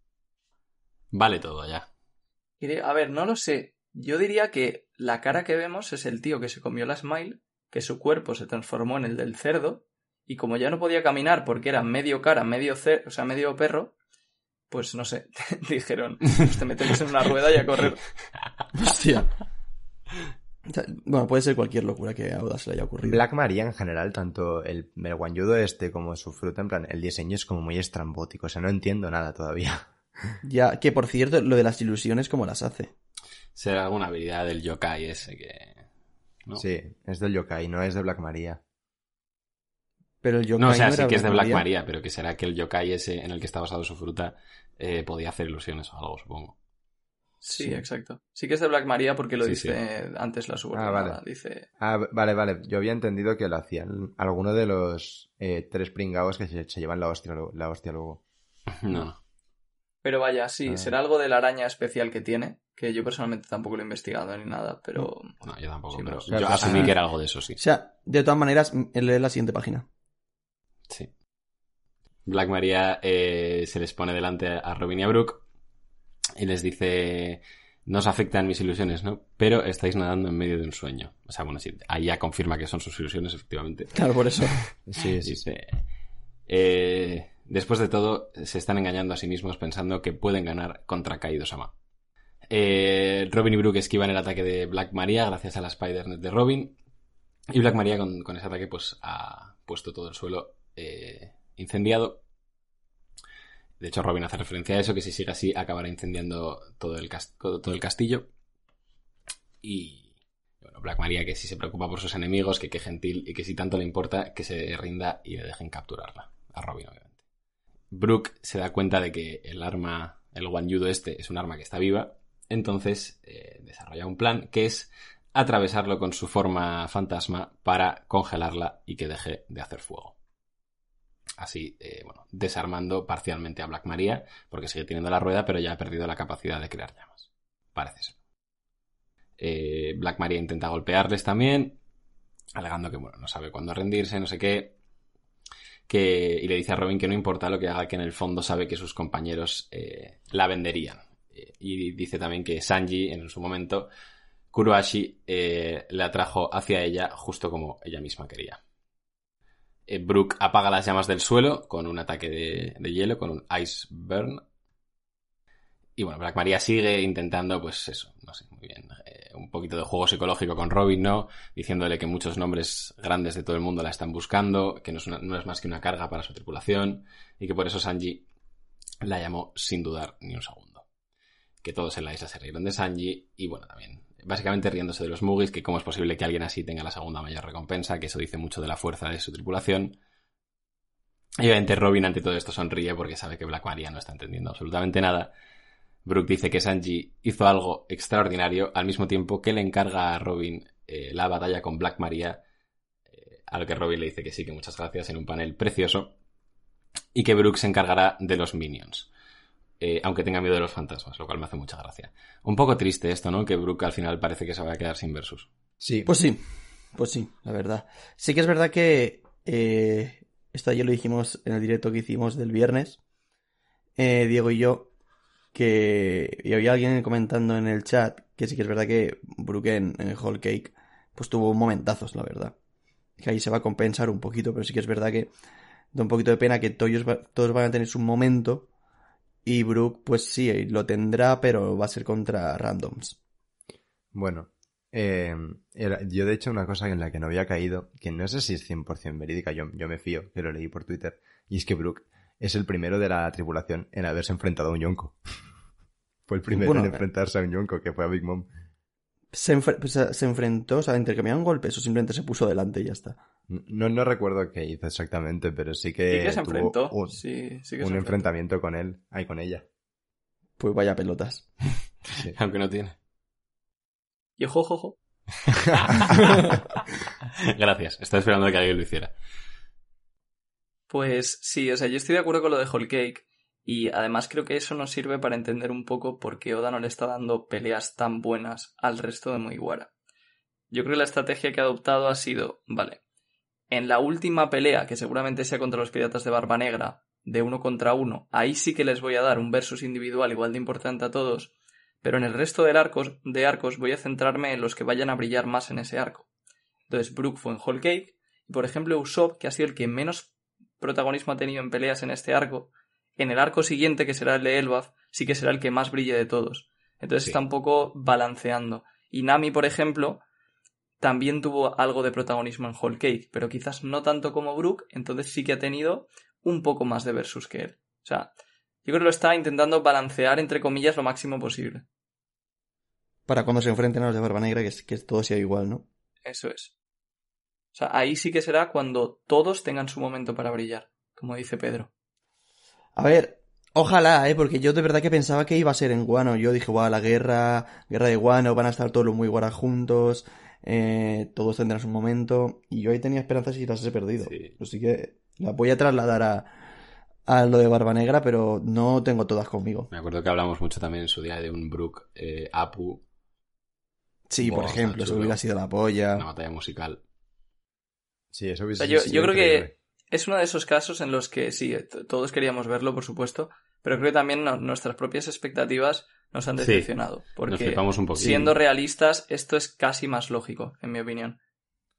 Vale todo ya. A ver, no lo sé. Yo diría que la cara que vemos es el tío que se comió la smile, que su cuerpo se transformó en el del cerdo, y como ya no podía caminar porque era medio cara, medio cer o sea, medio perro, pues no sé, dijeron, pues te metemos en una rueda y a correr. Hostia. Bueno, puede ser cualquier locura que a Oda se le haya ocurrido. Black Maria en general, tanto el, el guanyudo este como su fruta, en plan, el diseño es como muy estrambótico, o sea, no entiendo nada todavía. Ya, que por cierto, lo de las ilusiones, ¿cómo las hace? Será alguna habilidad del yokai ese que... ¿no? Sí, es del yokai, no es de Black Maria. Pero el yokai No, o sea, no sí que es de Black Maria. Maria, pero que será que el yokai ese en el que está basado su fruta eh, podía hacer ilusiones o algo, supongo. Sí, Sí. exacto. Sí que es de Black Maria porque lo Sí, dice antes la subordinada. Ah, vale. Dice, Ah, vale, vale, yo había entendido que lo hacían alguno de los eh, tres pringados que se, se llevan la hostia, la hostia luego. No, no. Pero vaya, sí, Ah. será algo de la araña especial que tiene, que yo personalmente tampoco lo he investigado ni nada, pero... No, yo tampoco, Sí, pero yo Claro, asumí ah. que era algo de eso, sí. O sea, de todas maneras, m- lee la siguiente página. Sí. Black Maria eh, se les pone delante a Robin y a Brooke y les dice, no os afectan mis ilusiones, ¿no? Pero estáis nadando en medio de un sueño. O sea, bueno, sí, ahí ya confirma que son sus ilusiones, efectivamente. Claro, por eso. Sí, sí, sí. Dice, eh, después de todo, se están engañando a sí mismos pensando que pueden ganar contra Kaido-sama. Eh, Robin y Brooke esquivan el ataque de Black Maria gracias a la Spider-Net de Robin. Y Black Maria con, con ese ataque pues ha puesto todo el suelo eh, incendiado. De hecho, Robin hace referencia a eso, que si sigue así acabará incendiando todo el, castillo. Y bueno, Black Maria que si se preocupa por sus enemigos, que qué gentil y que si tanto le importa que se rinda y le dejen capturarla. A Robin, obviamente. Brooke se da cuenta de que el arma, el guanyudo este, es un arma que está viva. Entonces eh, desarrolla un plan que es atravesarlo con su forma fantasma para congelarla y que deje de hacer fuego. Así, eh, bueno, desarmando parcialmente a Black Maria, porque sigue teniendo la rueda, pero ya ha perdido la capacidad de crear llamas. Parece ser. Eh, Black Maria intenta golpearles también, alegando que, bueno, no sabe cuándo rendirse, no sé qué. Que, y le dice a Robin que no importa lo que haga, que en el fondo sabe que sus compañeros eh, la venderían. Eh, y dice también que Sanji, en su momento, Kuroashi le atrajo hacia ella justo como ella misma quería. Eh, Brooke apaga las llamas del suelo con un ataque de, hielo, con un Ice Burn. Y bueno, Black Maria sigue intentando, pues eso, no sé, muy bien, eh, un poquito de juego psicológico con Robin, ¿no? Diciéndole que muchos nombres grandes de todo el mundo la están buscando, que no es, no es más que una carga para su tripulación, y que por eso Sanji la llamó sin dudar ni un segundo. Que todos en la isla se rieron de Sanji, y bueno, también, básicamente riéndose de los Mugis, que cómo es posible que alguien así tenga la segunda mayor recompensa, que eso dice mucho de la fuerza de su tripulación. Y obviamente Robin ante todo esto sonríe porque sabe que Black Maria no está entendiendo absolutamente nada. Brooke dice que Sanji hizo algo extraordinario al mismo tiempo que le encarga a Robin eh, la batalla con Black Maria, eh, a lo que Robin le dice que sí, que muchas gracias en un panel precioso, y que Brooke se encargará de los minions, eh, aunque tenga miedo de los fantasmas, lo cual me hace mucha gracia. Un poco triste esto, ¿no? Que Brooke al final parece que se va a quedar sin versus. Sí, Pues sí, pues sí, la verdad. Sí que es verdad que eh, esto ayer lo dijimos en el directo que hicimos del viernes, eh, Diego y yo, que y había alguien comentando en el chat que sí que es verdad que Brooke en, en Whole Cake pues tuvo momentazos, la verdad. Que ahí se va a compensar un poquito, pero sí que es verdad que da un poquito de pena que todos van a tener su momento Y Brook, pues sí, lo tendrá, pero va a ser contra randoms. Bueno, eh, era- yo de hecho una cosa en la que no había caído, que no sé si es 100% verídica, yo, yo me fío, que lo leí por Twitter, y es que Brook es el primero de la tripulación en haberse enfrentado a un yonko. Fue el primero Bueno, en enfrentarse a un yonko, que fue a Big Mom. Se, enfre- se enfrentó, o sea, intercambiaron golpes o simplemente se puso delante y ya está. No, no recuerdo qué hizo exactamente, pero sí que, Sí que se tuvo enfrentó. un, sí, sí que un se enfrentó. enfrentamiento con él, ahí con ella. Pues vaya pelotas. Sí. Aunque no tiene. Y ojo, ojo, ojo. Gracias. Estaba esperando que alguien lo hiciera. Pues sí, o sea, yo estoy de acuerdo con lo de Whole Cake. Y además creo que eso nos sirve para entender un poco por qué Oda no le está dando peleas tan buenas al resto de Mugiwara. Yo creo que la estrategia que ha adoptado ha sido, vale, en la última pelea, que seguramente sea contra los piratas de Barba Negra, de uno contra uno, ahí sí que les voy a dar un versus individual igual de importante a todos, pero en el resto de arcos, de arcos voy a centrarme en los que vayan a brillar más en ese arco. Entonces, Brook fue en Whole Cake, y por ejemplo, Usopp, que ha sido el que menos protagonismo ha tenido en peleas en este arco, en el arco siguiente, que será el de Elbaf, sí que será el que más brille de todos. Entonces Sí. está un poco balanceando. Y Nami, por ejemplo, también tuvo algo de protagonismo en Whole Cake, pero quizás no tanto como Brook, entonces sí que ha tenido un poco más de versus que él. O sea, yo creo que lo está intentando balancear, entre comillas, lo máximo posible. Para cuando se enfrenten a los de Barba Negra, que, es- que todo sea igual, ¿no? Eso es. O sea, ahí sí que será cuando todos tengan su momento para brillar, como dice Pedro. A ver, ojalá, ¿eh? Porque yo de verdad que pensaba que iba a ser en Guano. Yo dije, guau, la guerra, guerra de Guano, van a estar todos los muy guara juntos, eh, todos tendrán su momento. Y yo ahí tenía esperanzas y las he perdido. Sí. Así que las voy a trasladar a, a lo de Barba Negra, pero no tengo todas conmigo. Me acuerdo que hablamos mucho también en su día de un Brook eh, Apu, Sí, por ejemplo, eso hubiera sido la polla. una batalla musical. Sí, eso O hubiese sea, yo, sido yo creo increíble. que es uno de esos casos en los que sí, t- todos queríamos verlo, por supuesto, pero creo que también no- nuestras propias expectativas nos han decepcionado. Porque un siendo realistas, esto es casi más lógico, en mi opinión.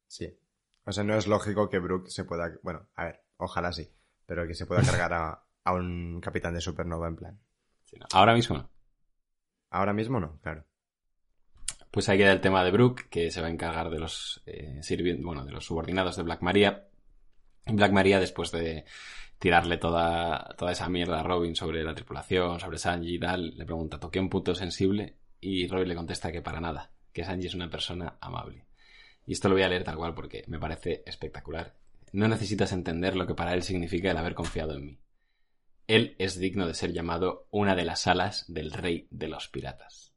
Sí. O sea, no es lógico que Brook se pueda... Bueno, a ver, ojalá sí. Pero que se pueda cargar a, a un capitán de Supernova en plan. Sí, no. Ahora mismo no. Ahora mismo no, claro. Pues ahí queda el tema de Brook, que se va a encargar de los eh, bueno, de los subordinados de Black Maria. Black Maria, después de tirarle toda, toda esa mierda a Robin sobre la tripulación, sobre Sanji y tal, le pregunta, ¿toqué un punto sensible? Y Robin le contesta que para nada, que Sanji es una persona amable. Y esto lo voy a leer tal cual porque me parece espectacular. No necesitas entender lo que para él significa el haber confiado en mí. Él es digno de ser llamado una de las alas del rey de los piratas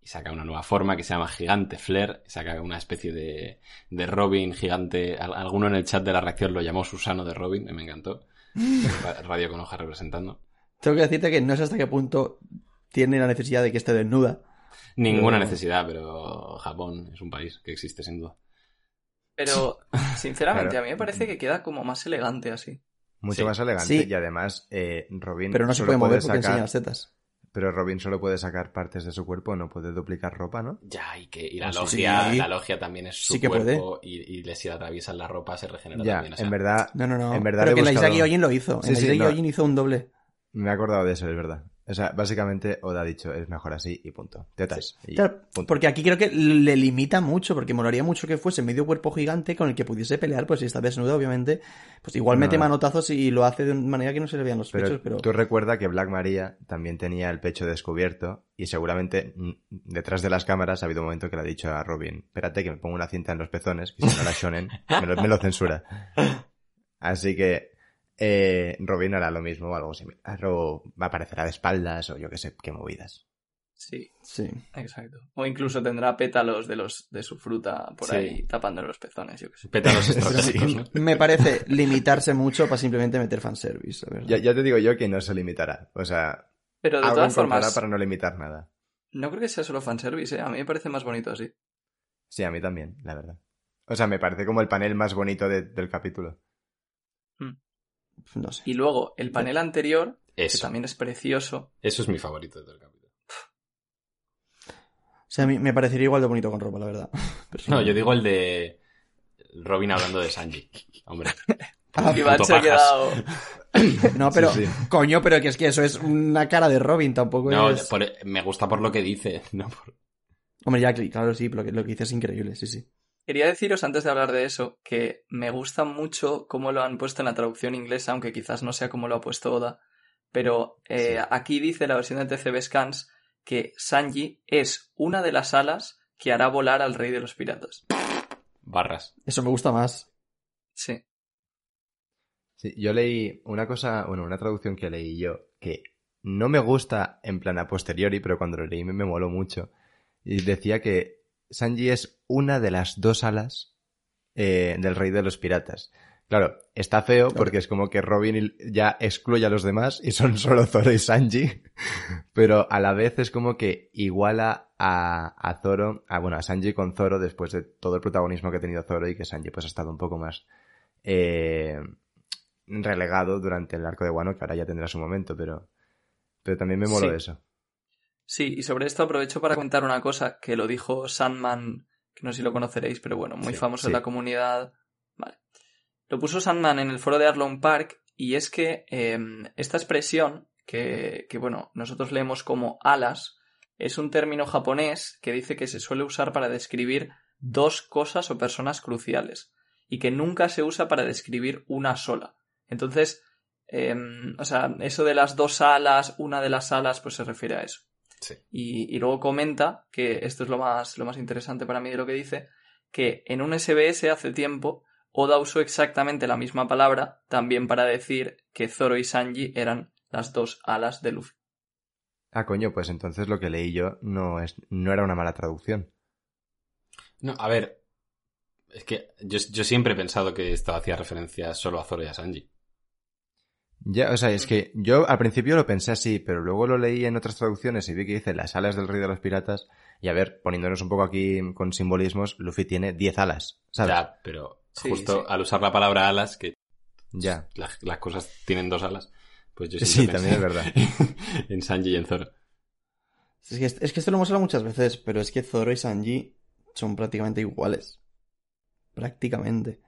y saca una nueva forma que se llama Gigante Flare, saca una especie de, de Robin gigante. Al- Alguno en el chat de la reacción lo llamó Susano de Robin, y me encantó. Ra- Radio con hoja representando. Tengo que decirte que no sé hasta qué punto tiene la necesidad de que esté desnuda. Ninguna Pero- necesidad, pero Japón es un país que existe sin duda. Pero, sinceramente, Claro. a mí me parece que queda como más elegante así. Mucho Sí. más elegante Sí. y además eh, Robin Pero no se puede mover porque sacar, enseña las tetas. Pero Robin solo puede sacar partes de su cuerpo, no puede duplicar ropa, ¿no? Ya, y que y la Ah, sí. logia, Sí. la logia también es su Sí que cuerpo y, y le- si le atraviesan la ropa se regenera Ya, también. o sea, en verdad No, no, no. En verdad Pero que en la buscado- Gyojin lo hizo. Sí, en la sí, Isaac no. Hizo un doble. me he acordado de eso, es verdad. O sea, básicamente Oda ha dicho es mejor así y punto. Tetas. y Claro, punto. porque aquí creo que le limita mucho, porque molaría mucho que fuese medio cuerpo gigante con el que pudiese pelear, pues si está desnudo, obviamente, pues igual No. mete manotazos y lo hace de una manera que no se le vean los Pero, pechos, pero... tú recuerda que Black Maria también tenía el pecho descubierto y seguramente detrás de las cámaras ha habido un momento que le ha dicho a Robin, espérate que me pongo una cinta en los pezones, que si no la shonen, me lo, me lo censura. Así que eh, Robin hará lo mismo o algo similar, o va a aparecer de espaldas o yo qué sé, qué movidas. Sí, Sí. exacto. O incluso tendrá pétalos de los de su fruta por Sí. ahí tapándole los pezones, yo qué sé. pétalos estratégicos, me parece limitarse mucho para simplemente meter fanservice, la verdad. Ya, ya te digo yo que no se limitará. O sea, Pero de algo todas formas, para no limitar nada. no creo que sea solo fanservice, ¿eh? A mí me parece más bonito así. Sí, a mí también, la verdad. O sea, me parece como el panel más bonito de- del capítulo. No sé. Y luego, el panel anterior, que también es precioso. eso es mi favorito de todo el capítulo. O sea, a mí me parecería igual de bonito con ropa, la verdad. No, yo digo el de Robin hablando de Sanji. Hombre. Ah, Iván puto se ha pajas. quedado, No, pero, Sí, sí. coño, pero que es que eso es una cara de Robin, tampoco No, es... por- me gusta por lo que dice, no por- Hombre, ya, claro, sí, pero lo que, lo que dice es increíble, sí, sí. Quería deciros antes de hablar de eso que me gusta mucho cómo lo han puesto en la traducción inglesa, aunque quizás no sea como lo ha puesto Oda, pero eh, Sí. aquí dice la versión de TCB Scans que Sanji es una de las alas que hará volar al rey de los piratas. barras. Eso me gusta más. Sí. Sí, yo leí una cosa, bueno, una traducción que leí yo, que no me gusta en plan a posteriori, pero cuando lo leí me, me moló mucho. Y decía que Sanji es una de las dos alas eh, del rey de los piratas. Claro, está feo porque es como que Robin ya excluye a los demás y son solo Zoro y Sanji, pero a la vez es como que iguala a, a Zoro, a, bueno, a Sanji con Zoro después de todo el protagonismo que ha tenido Zoro y que Sanji pues ha estado un poco más eh, relegado durante el arco de Wano, que ahora ya tendrá su momento, pero, pero también me moló Sí. eso. Sí, y sobre esto aprovecho para contar una cosa que lo dijo Sandman, que no sé si lo conoceréis, pero bueno, muy Sí, famoso sí. en la comunidad. Vale. Lo puso Sandman en el foro de Arlong Park y es que eh, esta expresión, que, que bueno, nosotros leemos como alas, es un término japonés que dice que se suele usar para describir dos cosas o personas cruciales y que nunca se usa para describir una sola. Entonces, eh, o sea, eso de las dos alas, una de las alas, pues se refiere a eso. Sí. Y, y luego comenta, que esto es lo más, lo más interesante para mí de lo que dice, que en un SBS hace tiempo Oda usó exactamente la misma palabra también para decir que Zoro y Sanji eran las dos alas de Luffy. Ah, coño, pues entonces lo que leí yo no, es, no era una mala traducción. No, a ver. Es que yo, yo siempre he pensado que esto hacía referencia solo a Zoro y a Sanji. Ya, o sea, es que yo al principio lo pensé así, pero luego lo leí en otras traducciones y vi que dice las alas del rey de los piratas. Y a ver, poniéndonos un poco aquí con simbolismos, Luffy tiene 10 alas, ¿sabes? Ya, pero Sí, justo sí. al usar la palabra alas, que Ya. las, las cosas tienen dos alas, pues yo Sí, siempre también es pensé verdad. en Sanji y en Zoro. Es que, es que esto lo hemos hablado muchas veces, pero es que Zoro y Sanji son prácticamente iguales. Prácticamente.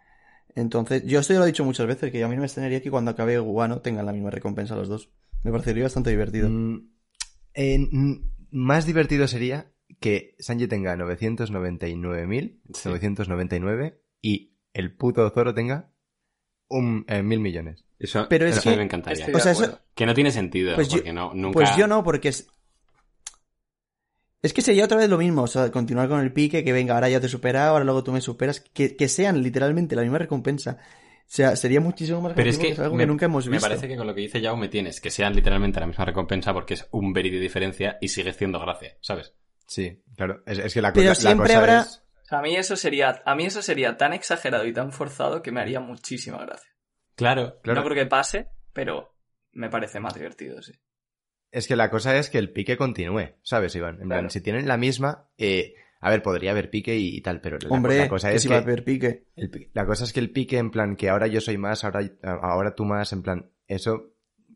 Entonces, yo esto ya lo he dicho muchas veces, que a mí no me extrañaría que cuando acabe Guano tengan la misma recompensa los dos. Me parecería bastante divertido. Mm, eh, más divertido sería que Sanji tenga 999.999 y el puto Zoro tenga un eh, mil millones. Eso, Pero es eso a mí que- me encantaría. O sea, eso-. Que no tiene sentido, Pues yo- porque no, nunca... Pues yo no, porque es... Es que sería otra vez lo mismo, o sea, continuar con el pique, que venga, ahora ya te he superado, ahora luego tú me superas, que, que sean literalmente la misma recompensa. O sea, sería muchísimo más Pero es que, es algo me, que nunca hemos me visto. parece que con lo que dice Yao me tienes, que sean literalmente la misma recompensa porque es un very de diferencia y sigue siendo gracia, ¿sabes? Sí, claro. Es, es que la, Pero cosa- la siempre cosa habrá- es- O sea, a mí eso sería, a mí eso sería tan exagerado y tan forzado que me haría muchísima gracia. Claro. Claro. No creo que pase, pero me parece más divertido, sí. Es que la cosa es que el pique continúe, ¿sabes, Iván? En plan, si tienen la misma, eh, a ver, podría haber pique y, y tal, pero la, Hombre, la cosa que es si que va a haber pique. el la cosa es que el pique, en plan, que ahora yo soy más, ahora, ahora tú más, en plan, eso,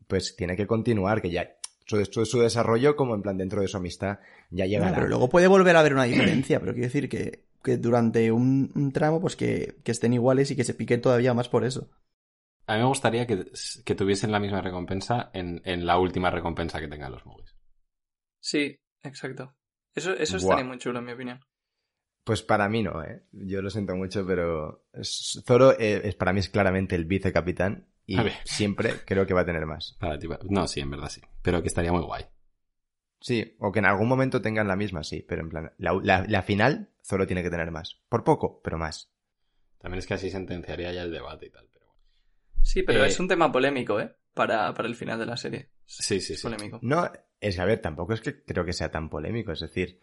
pues tiene que continuar, que ya su, su, su desarrollo, como en plan dentro de su amistad, ya No, llegará. pero luego puede volver a haber una diferencia, pero quiero decir que, que durante un, un tramo, pues que, que estén iguales y que se piquen todavía más por eso. A mí me gustaría que, que tuviesen la misma recompensa en, en la última recompensa que tengan los movies. Sí, exacto. Eso, eso estaría muy chulo, en mi opinión. Pues para mí no, ¿eh? Yo lo siento mucho, pero Zoro eh, es, para mí es claramente el vicecapitán y siempre creo que va a tener más. Para ti, no, sí, en verdad sí. Pero que estaría muy guay. Sí, o que en algún momento tengan la misma, sí, pero en plan, la, la- la final Zoro tiene que tener más. Por poco, pero más. También es que así sentenciaría ya el debate y tal. Sí, pero Eh, es un tema polémico, ¿eh? Para, para el final de la serie. Sí, sí, Es sí. polémico. No, es que, a ver, tampoco es que creo que sea tan polémico, es decir,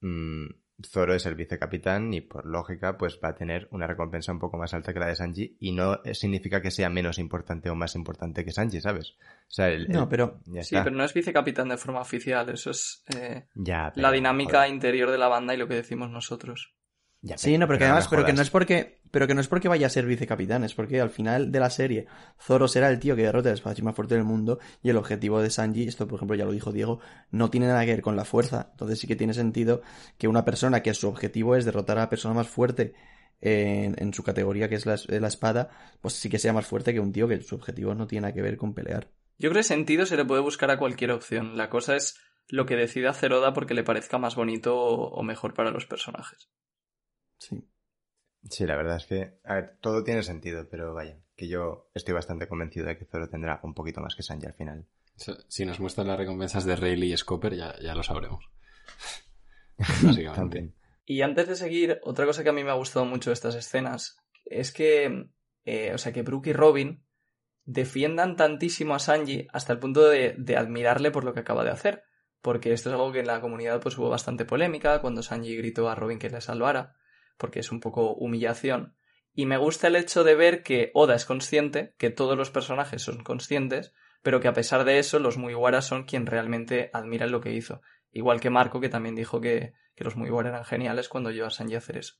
mm, Zoro es el vicecapitán y por lógica pues va a tener una recompensa un poco más alta que la de Sanji y no significa que sea menos importante o más importante que Sanji, ¿sabes? O sea, el, No, el- pero- ya Sí, está. pero no es vicecapitán de forma oficial, eso es eh, Ya, pero, la dinámica joder, interior de la banda y lo que decimos nosotros. Ya, Sí, no, pero que además, pero que no es porque, pero que no es porque vaya a ser vicecapitán, es porque al final de la serie Zoro será el tío que derrota al espadachín más fuerte del mundo y el objetivo de Sanji, esto por ejemplo ya lo dijo Diego, no tiene nada que ver con la fuerza. Entonces sí que tiene sentido que una persona que su objetivo es derrotar a la persona más fuerte en, en su categoría que es la, la espada, pues sí que sea más fuerte que un tío que su objetivo no tiene nada que ver con pelear. Yo creo que sentido se le puede buscar a cualquier opción. La cosa es lo que decida hacer Oda porque le parezca más bonito o, o mejor para los personajes. Sí. Sí, la verdad es que, a ver, todo tiene sentido, pero vaya, que yo estoy bastante convencido de que Zoro tendrá un poquito más que Sanji al final. Si nos muestran las recompensas de Rayleigh y Scopper, ya, ya lo sabremos. Básicamente. También. Y antes de seguir, otra cosa que a mí me ha gustado mucho de estas escenas es que, eh, o sea, que Brooke y Robin defiendan tantísimo a Sanji hasta el punto de, de admirarle por lo que acaba de hacer. Porque esto es algo que en la comunidad pues hubo bastante polémica cuando Sanji gritó a Robin que le salvara, porque es un poco humillación. Y me gusta el hecho de ver que Oda es consciente, que todos los personajes son conscientes, pero que a pesar de eso los Mugiwara son quien realmente admiran lo que hizo. Igual que Marco, que también dijo que, que los Mugiwara eran geniales cuando oyó a Sanji hacer eso.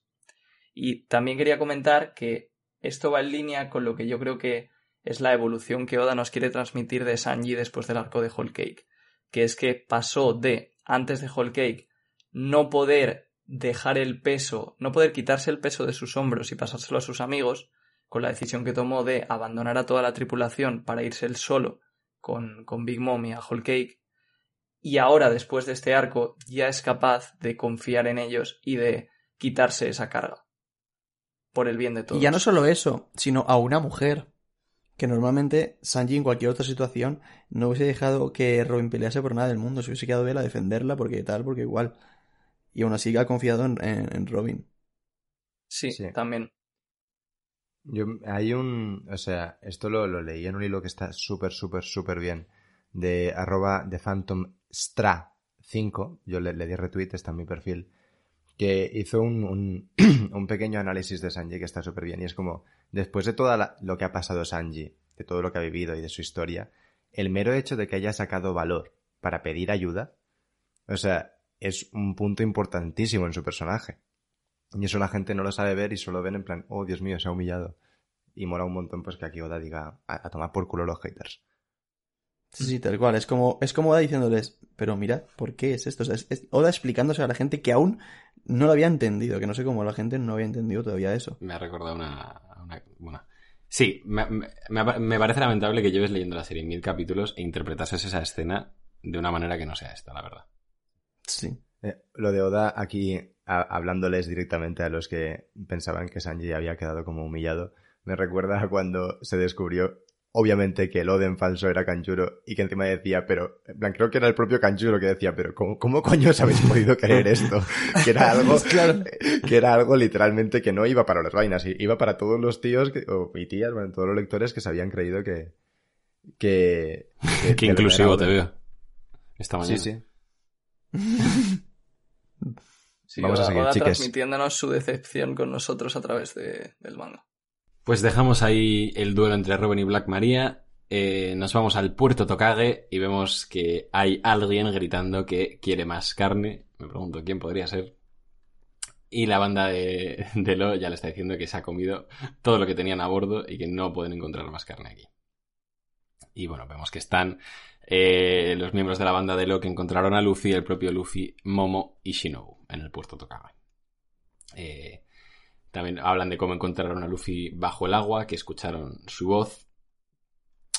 Y también quería comentar que esto va en línea con lo que yo creo que es la evolución que Oda nos quiere transmitir de Sanji después del arco de Whole Cake, que es que pasó de, antes de Whole Cake, no poder dejar el peso, no poder quitarse el peso de sus hombros y pasárselo a sus amigos, con la decisión que tomó de abandonar a toda la tripulación para irse él solo con, con Big Mom y a Whole Cake, y ahora, después de este arco, ya es capaz de confiar en ellos y de quitarse esa carga. Por el bien de todos. Y ya no solo eso, sino a una mujer. Que normalmente Sanji en cualquier otra situación no hubiese dejado que Robin pelease por nada del mundo. Se hubiese quedado él a defenderla porque tal, porque igual. Y aún así ha confiado en, en- en Robin. Sí, Sí. también. Yo, hay un, o sea, esto lo, lo leí en un hilo que está súper, súper, súper bien, de arroba de Phantom Stra 5, yo le, le di retweet, está en mi perfil, que hizo un, un, un pequeño análisis de Sanji que está súper bien, y es como, después de todo lo que ha pasado Sanji, de todo lo que ha vivido y de su historia, el mero hecho de que haya sacado valor para pedir ayuda, o sea, es un punto importantísimo en su personaje. Y eso la gente no lo sabe ver y solo ven en plan, oh Dios mío, se ha humillado. Y mola un montón pues que aquí Oda diga a, a tomar por culo los haters. Sí, sí, tal cual. Es como, es como Oda diciéndoles, pero mira, ¿por qué es esto? O sea, es, es Oda explicándose a la gente que aún no lo había entendido, que no sé cómo la gente no había entendido todavía eso. Me ha recordado una... una bueno, sí, me, me- me- me parece lamentable que lleves leyendo la serie en mil capítulos e interpretases esa escena de una manera que no sea esta, la verdad. Sí. Eh, lo de Oda aquí, a- hablándoles directamente a los que pensaban que Sanji había quedado como humillado, me recuerda a cuando se descubrió, obviamente, que el Oden falso era Kanjuro y que encima decía, pero, en plan, creo que era el propio Kanjuro que decía, pero ¿cómo, cómo coño os habéis podido creer esto? Que era algo, que era algo literalmente que no iba para las vainas, iba para todos los tíos que- o, y tías, bueno, todos los lectores que se habían creído que, que, que- Qué que inclusivo te veo. Esta mañana. Sí, sí. Sí, Vamos a seguir, chiques. transmitiéndonos su decepción con nosotros a través de- del manga. Pues dejamos ahí el duelo entre Robin y Black Maria. eh, nos vamos al puerto Tokage y vemos que hay alguien gritando que quiere más carne. Me pregunto quién podría ser. Y la banda de, de Lo ya le está diciendo que se ha comido todo lo que tenían a bordo y que no pueden encontrar más carne aquí. Y bueno, vemos que están eh, los miembros de la banda de Lo que encontraron a Luffy, el propio Luffy, Momo y Shinobu en el puerto Tokage. Eh, también hablan de cómo encontraron a Luffy bajo el agua, que escucharon su voz.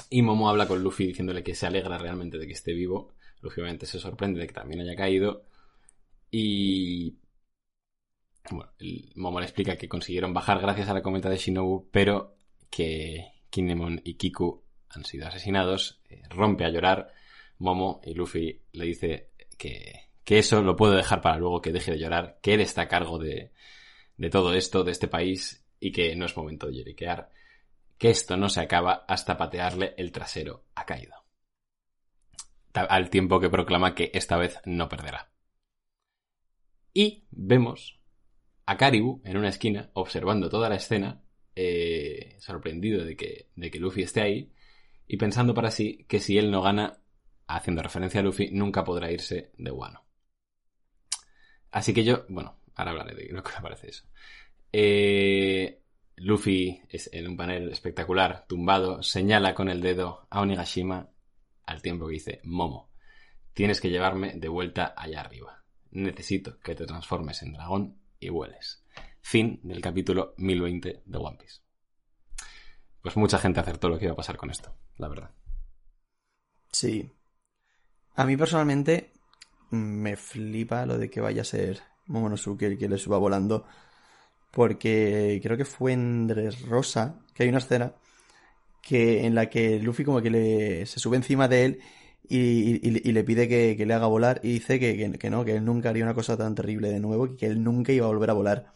Y Momo habla con Luffy diciéndole que se alegra realmente de que esté vivo. Luffy obviamente se sorprende de que también haya caído. Y... Bueno, Momo le explica que consiguieron bajar gracias a la cometa de Shinobu, pero que Kinemon y Kiku han sido asesinados. Eh, rompe a llorar Momo y Luffy le dice que, que eso lo puede dejar para luego, que deje de llorar, que él está a cargo de, de todo esto, de este país, y que no es momento de lloriquear, que esto no se acaba hasta patearle el trasero a Kaido. Al tiempo que proclama que esta vez no perderá. Y vemos a Karibu en una esquina observando toda la escena, eh, sorprendido de que, de que Luffy esté ahí, y pensando para sí que si él no gana, haciendo referencia a Luffy, nunca podrá irse de Wano. Así que yo, bueno, ahora hablaré de lo que me parece eso. Eh, Luffy es en un panel espectacular, tumbado, señala con el dedo a Onigashima al tiempo que dice, Momo, tienes que llevarme de vuelta allá arriba. Necesito que te transformes en dragón y vueles. Fin del capítulo 1020 de One Piece. Pues mucha gente acertó lo que iba a pasar con esto, la verdad. Sí. A mí personalmente me flipa lo de que vaya a ser Momonosuke el que le suba volando. Porque creo que fue en Rosa que hay una escena que en la que Luffy como que le, se sube encima de él y, y- y le pide que, que le haga volar y dice que, que- que no, que él nunca haría una cosa tan terrible de nuevo que él nunca iba a volver a volar.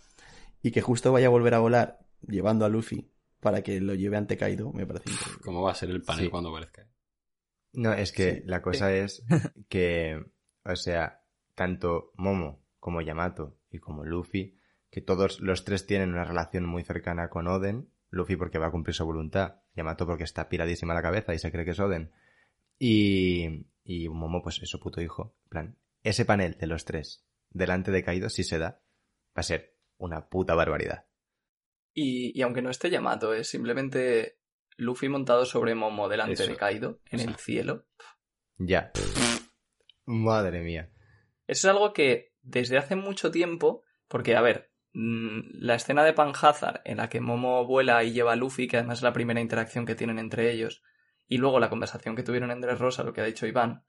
Y que justo vaya a volver a volar llevando a Luffy para que lo lleve ante Kaido, me parece increíble. ¿Cómo va a ser el panel Sí. cuando aparezca? No, es que Sí. la cosa es que, o sea, tanto Momo como Yamato y como Luffy, que todos los tres tienen una relación muy cercana con Oden. Luffy porque va a cumplir su voluntad, Yamato porque está piradísima la cabeza y se cree que es Oden. Y, y Momo, pues es su puto hijo. En plan, ese panel de los tres delante de Kaido, si se da, va a ser una puta barbaridad. Y, y aunque no esté Yamato, es simplemente Luffy montado sobre Momo delante Eso. de Kaido, en el cielo. Ya. Madre mía. Eso es algo que desde hace mucho tiempo, porque a ver, mm, la escena de Panhazard en la que Momo vuela y lleva a Luffy, que además es la primera interacción que tienen entre ellos, y luego la conversación que tuvieron en Rosa, lo que ha dicho Iván,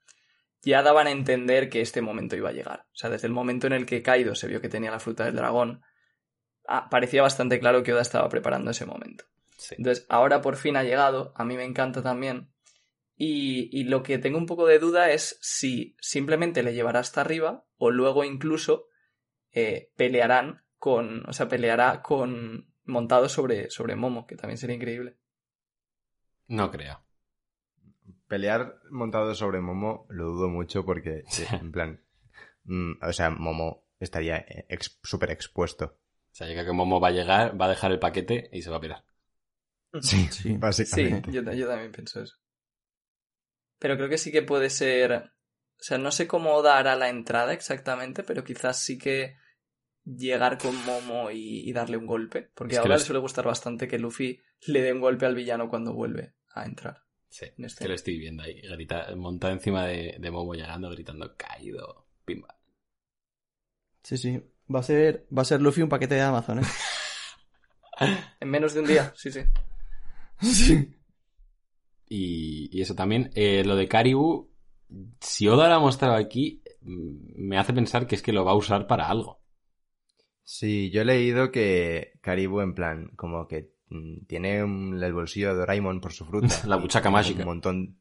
ya daban a entender que este momento iba a llegar. O sea, desde el momento en el que Kaido se vio que tenía la fruta del dragón, parecía bastante claro que Oda estaba preparando ese momento. Sí. Entonces, ahora por fin ha llegado, a mí me encanta también. Y, y lo que tengo un poco de duda es si simplemente le llevará hasta arriba o luego incluso eh, pelearán con, o sea, peleará con montado sobre, sobre Momo, que también sería increíble. No creo. Pelear montado sobre Momo lo dudo mucho porque, en plan, mm, o sea, Momo estaría eh, ex- súper expuesto. O sea, llega que Momo va a llegar, va a dejar el paquete y se va a pirar. Sí, Sí. Sí, básicamente. yo, ta- yo también pienso eso. Pero creo que sí que puede ser. O sea, no sé cómo dar a la entrada exactamente, pero quizás sí que llegar con Momo y, y darle un golpe. Porque Es ahora le suele gustar bastante que Luffy le dé un golpe al villano cuando vuelve a entrar. Sí, En es este. que lo estoy viendo ahí, grita, montado encima de, de Momo llegando, gritando, caído, pimba. Sí, sí. Va a ser, va a ser Luffy un paquete de Amazon, ¿eh? En menos de un día, sí, sí. sí. Y, y eso también, eh, lo de Karibu, si Oda lo ha mostrado aquí, mm, me hace pensar que es que lo va a usar para algo. Sí, yo he leído que Karibu, en plan, como que mm, tiene un- el bolsillo de Doraemon por su fruta. La buchaca mágica. Un montón.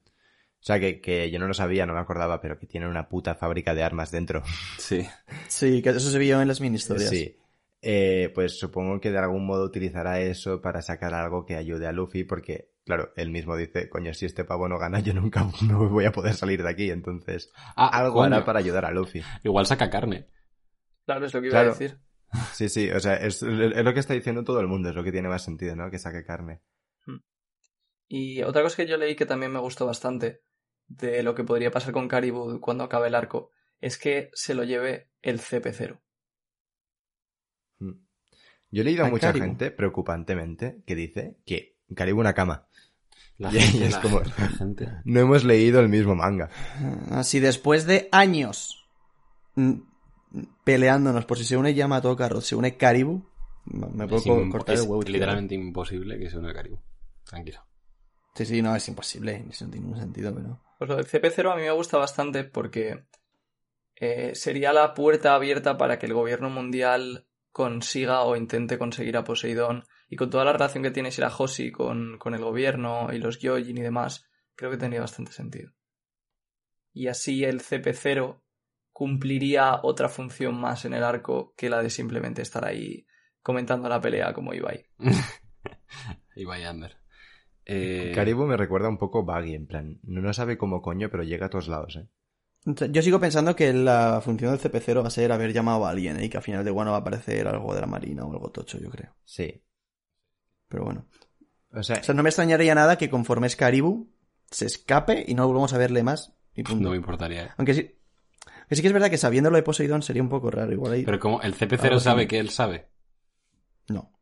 O sea, que, que yo no lo sabía, no me acordaba, pero que tiene una puta fábrica de armas dentro. Sí. Sí, que eso se vio en las mini historias. Sí. Eh, pues supongo que de algún modo utilizará eso para sacar algo que ayude a Luffy, porque, claro, él mismo dice, coño, si este pavo no gana, yo nunca me voy a poder salir de aquí, entonces Ah, algo coño, hará para ayudar a Luffy. Igual saca carne. Claro, es lo que iba Claro. a decir. Sí, sí, o sea, es, es lo que está diciendo todo el mundo, es lo que tiene más sentido, ¿no? Que saque carne. Y otra cosa que yo leí que también me gustó bastante de lo que podría pasar con Caribou cuando acabe el arco es que se lo lleve el CP0. Mm. Yo he leído a A mucha gente, preocupantemente, que dice que Karibu una cama. La Y gente, es la como- gente. No hemos leído el mismo manga. Así después de años mm, peleándonos por si se une Yamato o Carrot, se une Karibu, me puedo Es cortar es el huevo. tirar. literalmente imposible que se una Karibu. Tranquilo. Sí, sí, no, es imposible, eso no tiene ningún sentido, pero... Pues lo del CP0 a mí me gusta bastante porque eh, sería la puerta abierta para que el gobierno mundial consiga o intente conseguir a Poseidón y con toda la relación que tiene Shirahoshi con, con el gobierno y los Gyojin y demás, creo que tendría bastante sentido. Y así el CP0 cumpliría otra función más en el arco que la de simplemente estar ahí comentando la pelea como Ibai. Vaya Ander. Eh, Karibu me recuerda un poco Baggy, en plan, no, sabe cómo coño, pero llega a todos lados, ¿eh? Yo sigo pensando que la función del CP0 va a ser haber llamado a alguien ¿eh? y que al final de Guano va a aparecer algo de la Marina o algo tocho, yo creo. Sí. Pero bueno. O sea, O sea, no me extrañaría nada que conforme es Karibu, se escape y no volvamos a verle más. Y punto. No me importaría. eh. Aunque sí, que sí que es verdad que sabiendo lo de Poseidón sería un poco raro. Igual ahí... Pero como el CP0 Algo sabe que él sabe. No.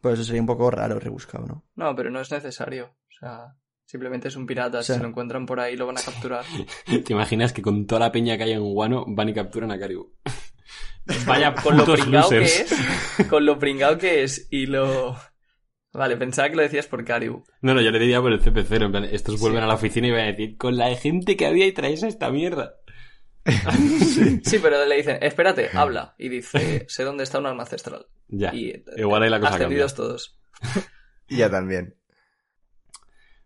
Por eso sería un poco raro, rebuscado, ¿no? No, pero no es necesario. O sea, simplemente es un pirata. O sea- si lo encuentran por ahí lo van a capturar. ¿Te imaginas que con toda la peña que hay en Guano van y capturan a Karibu? Vaya con lo pringao que es, con lo pringao que es y lo... Vale, pensaba que lo decías por Caribu. No, no, yo le diría por el CP0. En plan, estos vuelven a la oficina y van a decir, con la gente que había y traes esta mierda. Sí, pero le dicen, espérate, habla. Y dice, sé dónde está un arma ancestral. Ya. Y Igual ahí la cosa ascendidos todos. Ya también.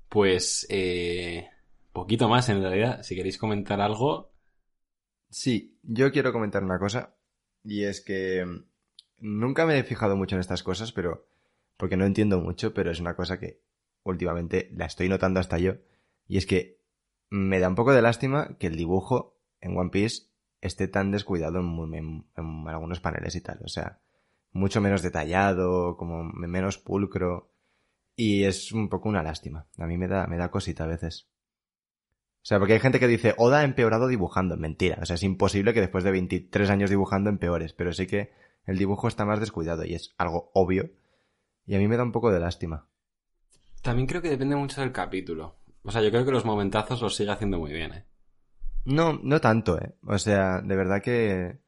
Pues, eh, poquito más en realidad. Si queréis comentar algo, Sí, yo quiero comentar una cosa. Y es que mm, nunca me he fijado mucho en estas cosas, pero. Porque no entiendo mucho, pero es una cosa que últimamente la estoy notando hasta yo. Y es que me da un poco de lástima que el dibujo en One Piece esté tan descuidado en, algunos paneles y tal. O sea, mucho menos detallado, como menos pulcro. Y es un poco una lástima. A mí me da, me da cosita a veces. O sea, porque hay gente que dice, Oda ha empeorado dibujando. Mentira. O sea, es imposible que después de 23 años dibujando empeores. Pero sí que el dibujo está más descuidado y es algo obvio. Y a mí me da un poco de lástima. también creo que depende mucho del capítulo. O sea, yo creo que los momentazos los sigue haciendo muy bien, ¿eh? No, no tanto, eh. O sea, de verdad que.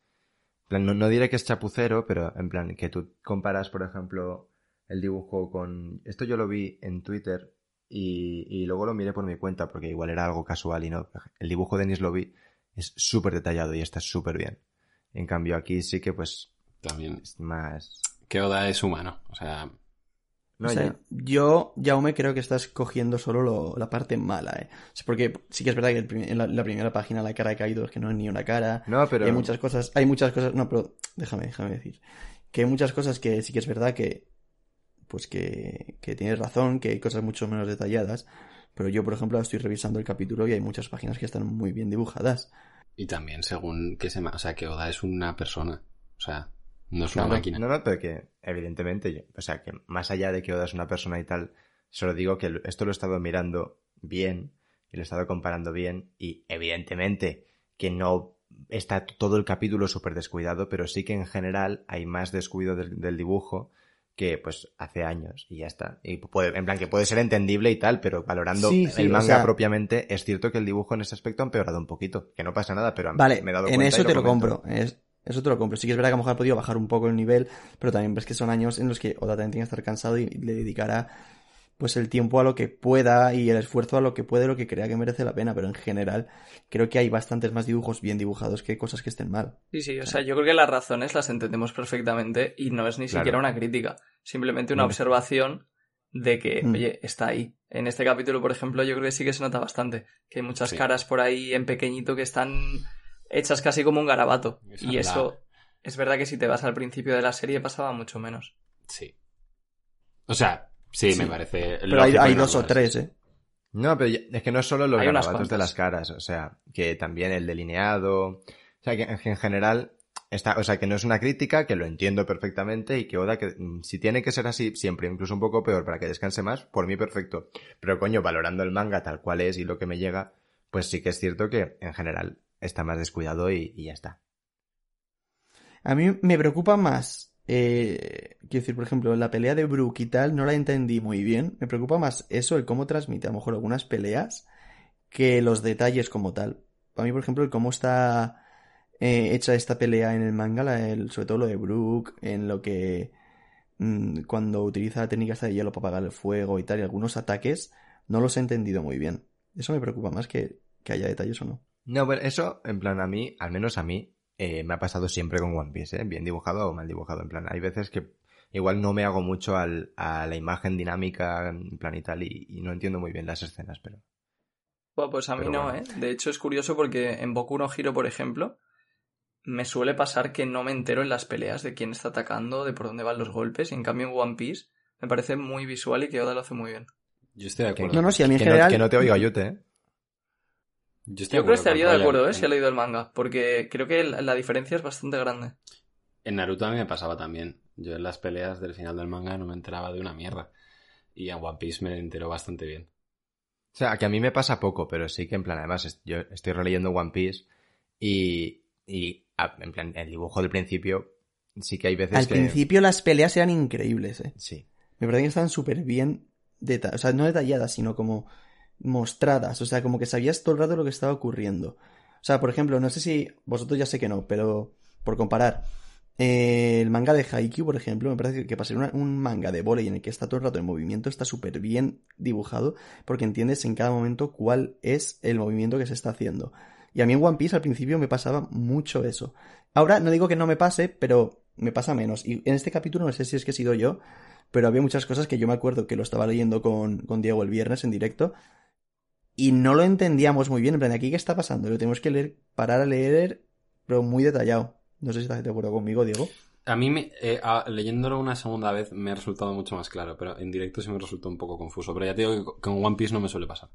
plan, no, no diré que es chapucero, pero en plan, que tú comparas, por ejemplo, el dibujo con. Esto yo lo vi en Twitter y, y luego lo miré por mi cuenta porque igual era algo casual y no. El dibujo de Nis lo vi es súper detallado y está súper bien. En cambio, aquí sí que, pues, También. es más. Que Oda es humano. O sea, No, o sea, ya- yo, Jaume, creo que estás cogiendo solo lo- la parte mala, ¿eh? O sea, porque sí que es verdad que el en la, la primera página la cara de Kaido es que no es ni una cara. no, pero. Y hay muchas cosas, hay muchas cosas, no, pero déjame, déjame decir. Que hay muchas cosas que sí que es verdad que, pues que, que tienes razón, que hay cosas mucho menos detalladas. Pero yo, por ejemplo, estoy revisando el capítulo y hay muchas páginas que están muy bien dibujadas. y también según que se... O sea, que Oda es una persona. O sea, no es una Claro. máquina. No, no, pero que evidentemente, yo- o sea, que más allá de que Oda es una persona y tal, solo digo que esto lo he estado mirando bien y lo he estado comparando bien y evidentemente que no está todo el capítulo súper descuidado, pero sí que en general hay más descuido del, del dibujo que pues hace años y ya está. Y puede, en plan que puede ser entendible y tal, pero valorando Sí, sí, el o manga sea- propiamente, es cierto que el dibujo en ese aspecto ha empeorado un poquito, que no pasa nada, pero Vale, me he dado en cuenta y eso te lo comento. compro. Es, eso te lo compro. Sí que es verdad que a lo mejor ha podido bajar un poco el nivel, pero también ves que son años en los que Oda también tiene que estar cansado y le dedicará pues el tiempo a lo que pueda y el esfuerzo a lo que puede, lo que crea que merece la pena. Pero en general creo que hay bastantes más dibujos bien dibujados que cosas que estén mal. Sí, sí, o sea, yo creo que las razones las entendemos perfectamente y no es ni Claro. siquiera una crítica, simplemente una No. observación de que, Mm. oye, está ahí. En este capítulo, por ejemplo, yo creo que sí que se nota bastante, que hay muchas Sí. caras por ahí en pequeñito que están hechas casi como un garabato. Esa Y es la- eso es verdad que si te vas al principio de la serie pasaba mucho menos. Sí. O sea, sí, Sí. me parece. Pero hay, dos o tres, ¿eh? No, pero ya- es que no es solo los Hay garabatos de las caras, o sea, que también el delineado, o sea, que en en general está, o sea, que no es una crítica, que lo entiendo perfectamente y que Oda, que mm, si tiene que ser así siempre, incluso un poco peor para que descanse más, por mí perfecto. Pero coño, valorando el manga tal cual es y lo que me llega, pues sí que es cierto que en general está más descuidado y, ya está. A mí me preocupa más. Eh, quiero decir, por ejemplo, la pelea de Brook y tal no la entendí muy bien. Me preocupa más eso, el cómo transmite a lo mejor algunas peleas, que los detalles como tal. Para mí, por ejemplo, el cómo está eh, hecha esta pelea en el manga, el- sobre todo lo de Brook, en lo que mm, cuando utiliza la técnica de hielo para apagar el fuego y tal, y algunos ataques, no los he entendido muy bien. Eso me preocupa más que, que haya detalles o no. No, bueno, eso, en plan, a mí, al menos a mí, eh, me ha pasado siempre con One Piece, ¿eh? Bien dibujado o mal dibujado. En plan, hay veces que igual no me hago mucho al, a la imagen dinámica, en plan y tal, y, y no entiendo muy bien las escenas, pero... Bueno, pues a mí Pero no, bueno. ¿eh? De hecho es curioso porque en Boku no Hero, por ejemplo, me suele pasar que no me entero en las peleas de quién está atacando, de por dónde van los golpes, y en cambio en One Piece me parece muy visual y que Oda lo hace muy bien. Yo estoy de acuerdo. No, no, si a mí en que, general... no, que no te oiga Yute, ¿eh? Yo, estoy Yo creo que estaría de acuerdo, ¿eh? Si he En, leído el manga, porque creo que la la diferencia es bastante grande. en Naruto a mí me pasaba también. Yo en las peleas del final del manga no me enteraba de una mierda. Y en One Piece me enteró bastante bien. O sea, que a mí me pasa poco, pero sí que en plan, además, yo estoy releyendo One Piece y, y a- en plan, el dibujo del principio sí que hay veces Al que... principio las peleas eran increíbles, ¿eh? Sí. Me parece que estaban súper bien detalladas, o sea, no detalladas, sino como mostradas, o sea, como que sabías todo el rato lo que estaba ocurriendo. O sea, por ejemplo, no sé si vosotros ya sé que no, pero por comparar, Eh, el manga de Haikyuu, por ejemplo, me parece que para un manga de volei en el que está todo el rato en movimiento, está súper bien dibujado porque entiendes en cada momento cuál es el movimiento que se está haciendo. Y a mí en One Piece al principio me pasaba mucho eso. Ahora no digo que no me pase, pero me pasa menos. Y en este capítulo no sé si es que he sido yo, pero había muchas cosas que yo me acuerdo que lo estaba leyendo con, con Diego el viernes en directo y no lo entendíamos muy bien. En plan, ¿aquí qué está pasando? Lo tenemos que leer, parar a leer, pero muy detallado. No sé si estás de acuerdo conmigo, Diego. A mí, me, eh, a- leyéndolo una segunda vez, me ha resultado mucho más claro, pero en directo sí me resultó un poco confuso. Pero ya te digo que con One Piece no me suele pasar.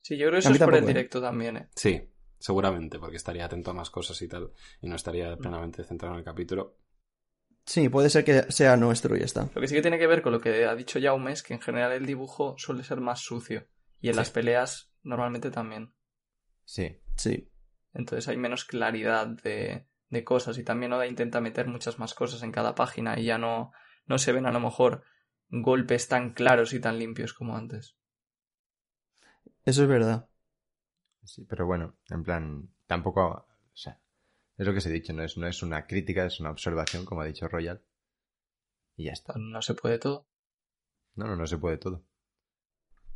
Sí, yo creo que eso es por el ¿eh? directo también, ¿eh? Sí, seguramente, porque estaría atento a más cosas y tal, y no estaría plenamente centrado en el capítulo. Sí, puede ser que sea nuestro y ya está. Lo que sí que tiene que ver con lo que ha dicho Jaume es que en general el dibujo suele ser más sucio. Y en Sí. las peleas normalmente también. Sí. Sí. Entonces hay menos claridad de, de cosas. Y también Oda intenta meter muchas más cosas en cada página y ya no, no se ven a lo mejor golpes tan claros y tan limpios como antes. Eso es verdad. Sí, pero bueno, en plan, tampoco, o sea, es lo que os he dicho, no es, no es una crítica, es una observación, como ha dicho Royal. Y ya está. No se puede todo. No, no, no se puede todo.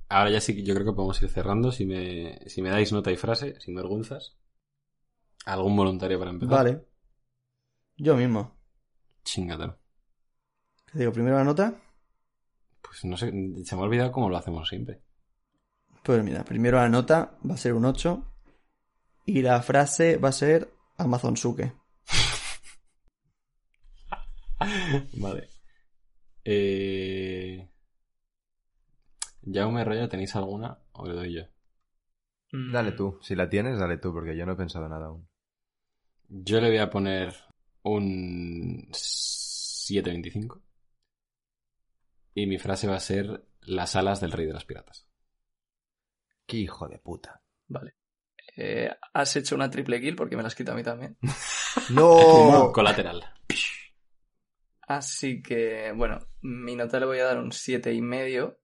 Ahora ya sí que yo creo que podemos ir cerrando. Si me, si me dais nota y frase, sin vergüenzas. ¿Algún voluntario para empezar? Vale. Yo mismo. Chingatelo. Te digo, primero la nota. Pues no sé, se me ha olvidado cómo lo hacemos siempre. Pues mira, primero la nota va a ser un 8. Y la frase va a ser Amazonsuke. vale. Eh... Jaume Roya, ¿tenéis alguna? ¿O le doy yo? Mm, Dale tú, si la tienes, dale tú, porque yo no he pensado nada aún. Yo le voy a poner un 7.25. Y mi frase va a ser las alas del rey de las piratas. ¡Qué hijo de puta! Vale. Eh, has hecho una triple kill porque me la has quitado a mí también. ¡No! Colateral. Así que, bueno, mi nota le voy a dar un siete y medio.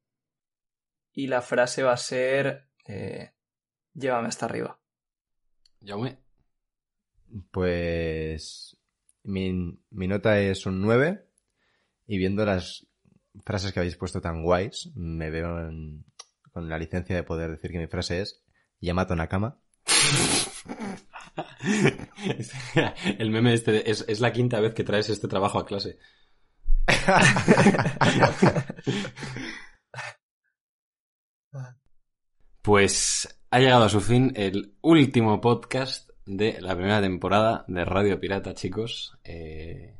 Y la frase va a ser eh, llévame hasta arriba. Jaume. Pues mi, mi nota es un 9 y viendo las frases que habéis puesto tan guays, me veo en- con la licencia de poder decir que mi frase es Yamato Nakama. El meme este de- es, es la quinta vez que traes este trabajo a clase. Pues ha llegado a su fin el último podcast de la primera temporada de Radio Pirata, chicos. Eh,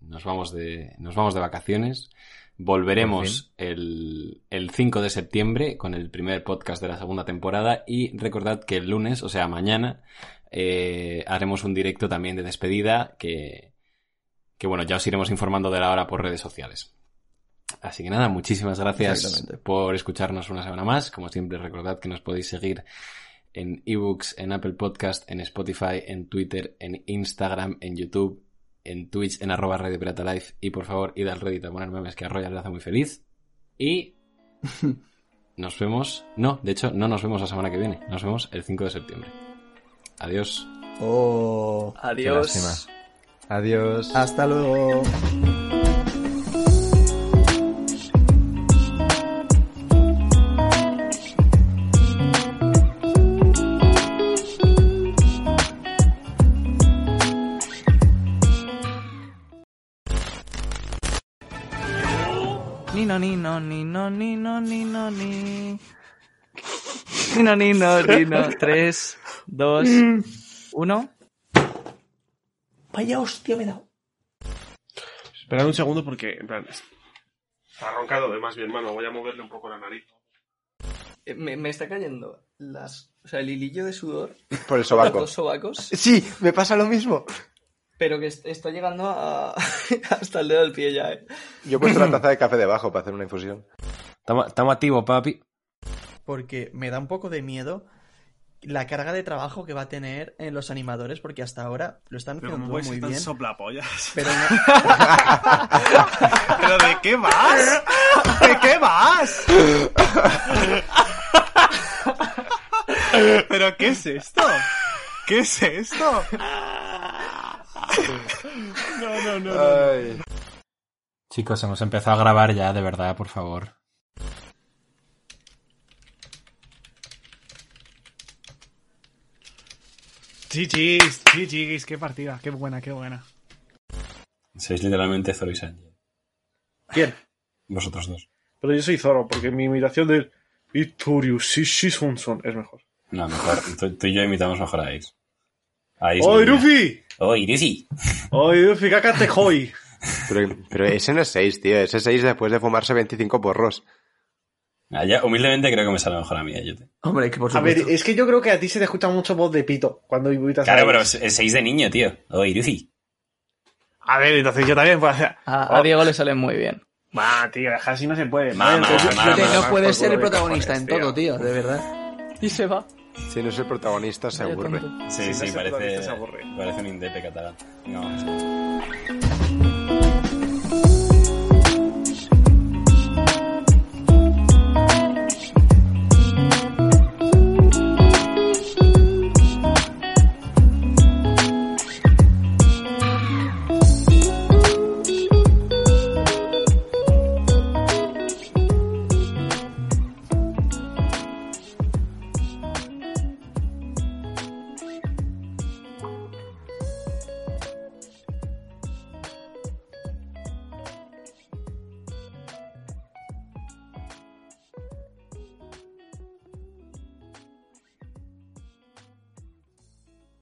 nos vamos de, nos vamos de vacaciones. Volveremos el, el 5 de septiembre con el primer podcast de la segunda temporada y recordad que el lunes, o sea, mañana, eh, haremos un directo también de despedida que, que bueno, ya os iremos informando de la hora por redes sociales. Así que nada, muchísimas gracias por escucharnos una semana más. Como siempre, recordad que nos podéis seguir en ebooks, en Apple Podcast, en Spotify, en Twitter, en Instagram, en YouTube, en Twitch, en arroba Radio Pirata Live. Y por favor, id al Reddit a poner memes que a Royal le hace muy feliz. Y nos vemos. No, de hecho, no nos vemos la semana que viene. Nos vemos el 5 de septiembre. Adiós. Oh. Adiós. Adiós. Hasta luego. No ni no ni no ni no ni no ni. Ni no ni no ni no. Tres, dos, uno. Vaya hostia me he dado. Esperad un segundo porque, en plan, está roncado de más bien, mano. Voy a moverle un poco la nariz. Eh, Me, me está cayendo las, o sea, el hilillo de sudor Por el sobaco. los sobacos, Sí, me pasa lo mismo. Pero que est- está llegando a- hasta el dedo del pie ya, eh. Yo he puesto la taza de café debajo para hacer una infusión. Estamos activos, papi. Porque me da un poco de miedo la carga de trabajo que va a tener en los animadores, porque hasta ahora lo están Pero haciendo ¿cómo todo puedes muy ser tan bien. soplapollas? Pero no, ¿Pero de qué vas? ¿De qué vas? ¿Pero qué es esto? ¿Qué es esto? No, no, no. Chicos, hemos empezado a grabar ya, de verdad, por favor. GG's, GG's, qué partida, qué buena, qué buena. Sois literalmente Zoro y Sanji. ¿Quién? Vosotros dos. Pero yo soy Zoro, porque mi imitación de Ituriu Shishisunson es mejor. No, mejor. Tú, tú y yo imitamos mejor a Ace. ¡Oy. Luffy! ¡Oy, Luffy! ¡Oy, Luffy, cácate, hoy! Pero, pero ese no es 6, tío. Ese es 6 después de fumarse 25 porros. Ah, ya, humildemente creo que me sale mejor a mí, Ayute. Hombre, que por A ver, supuesto. es que yo creo que a ti se te escucha mucho voz de pito cuando imitas Claro, a pero es es 6 de niño, tío. ¡Oy, Luffy! A ver, entonces yo también puedo hacer... A, a Diego le sale muy bien. Va, tío, así no se puede. Mamá, entonces- mamá, yo te- mamá. no puedes ser el protagonista cojones, en todo, tío, de verdad. Y se va. Si no es el protagonista, se aburre. Sí, Sí, parece, protagonista se aburre. parece un indepe catalán. No.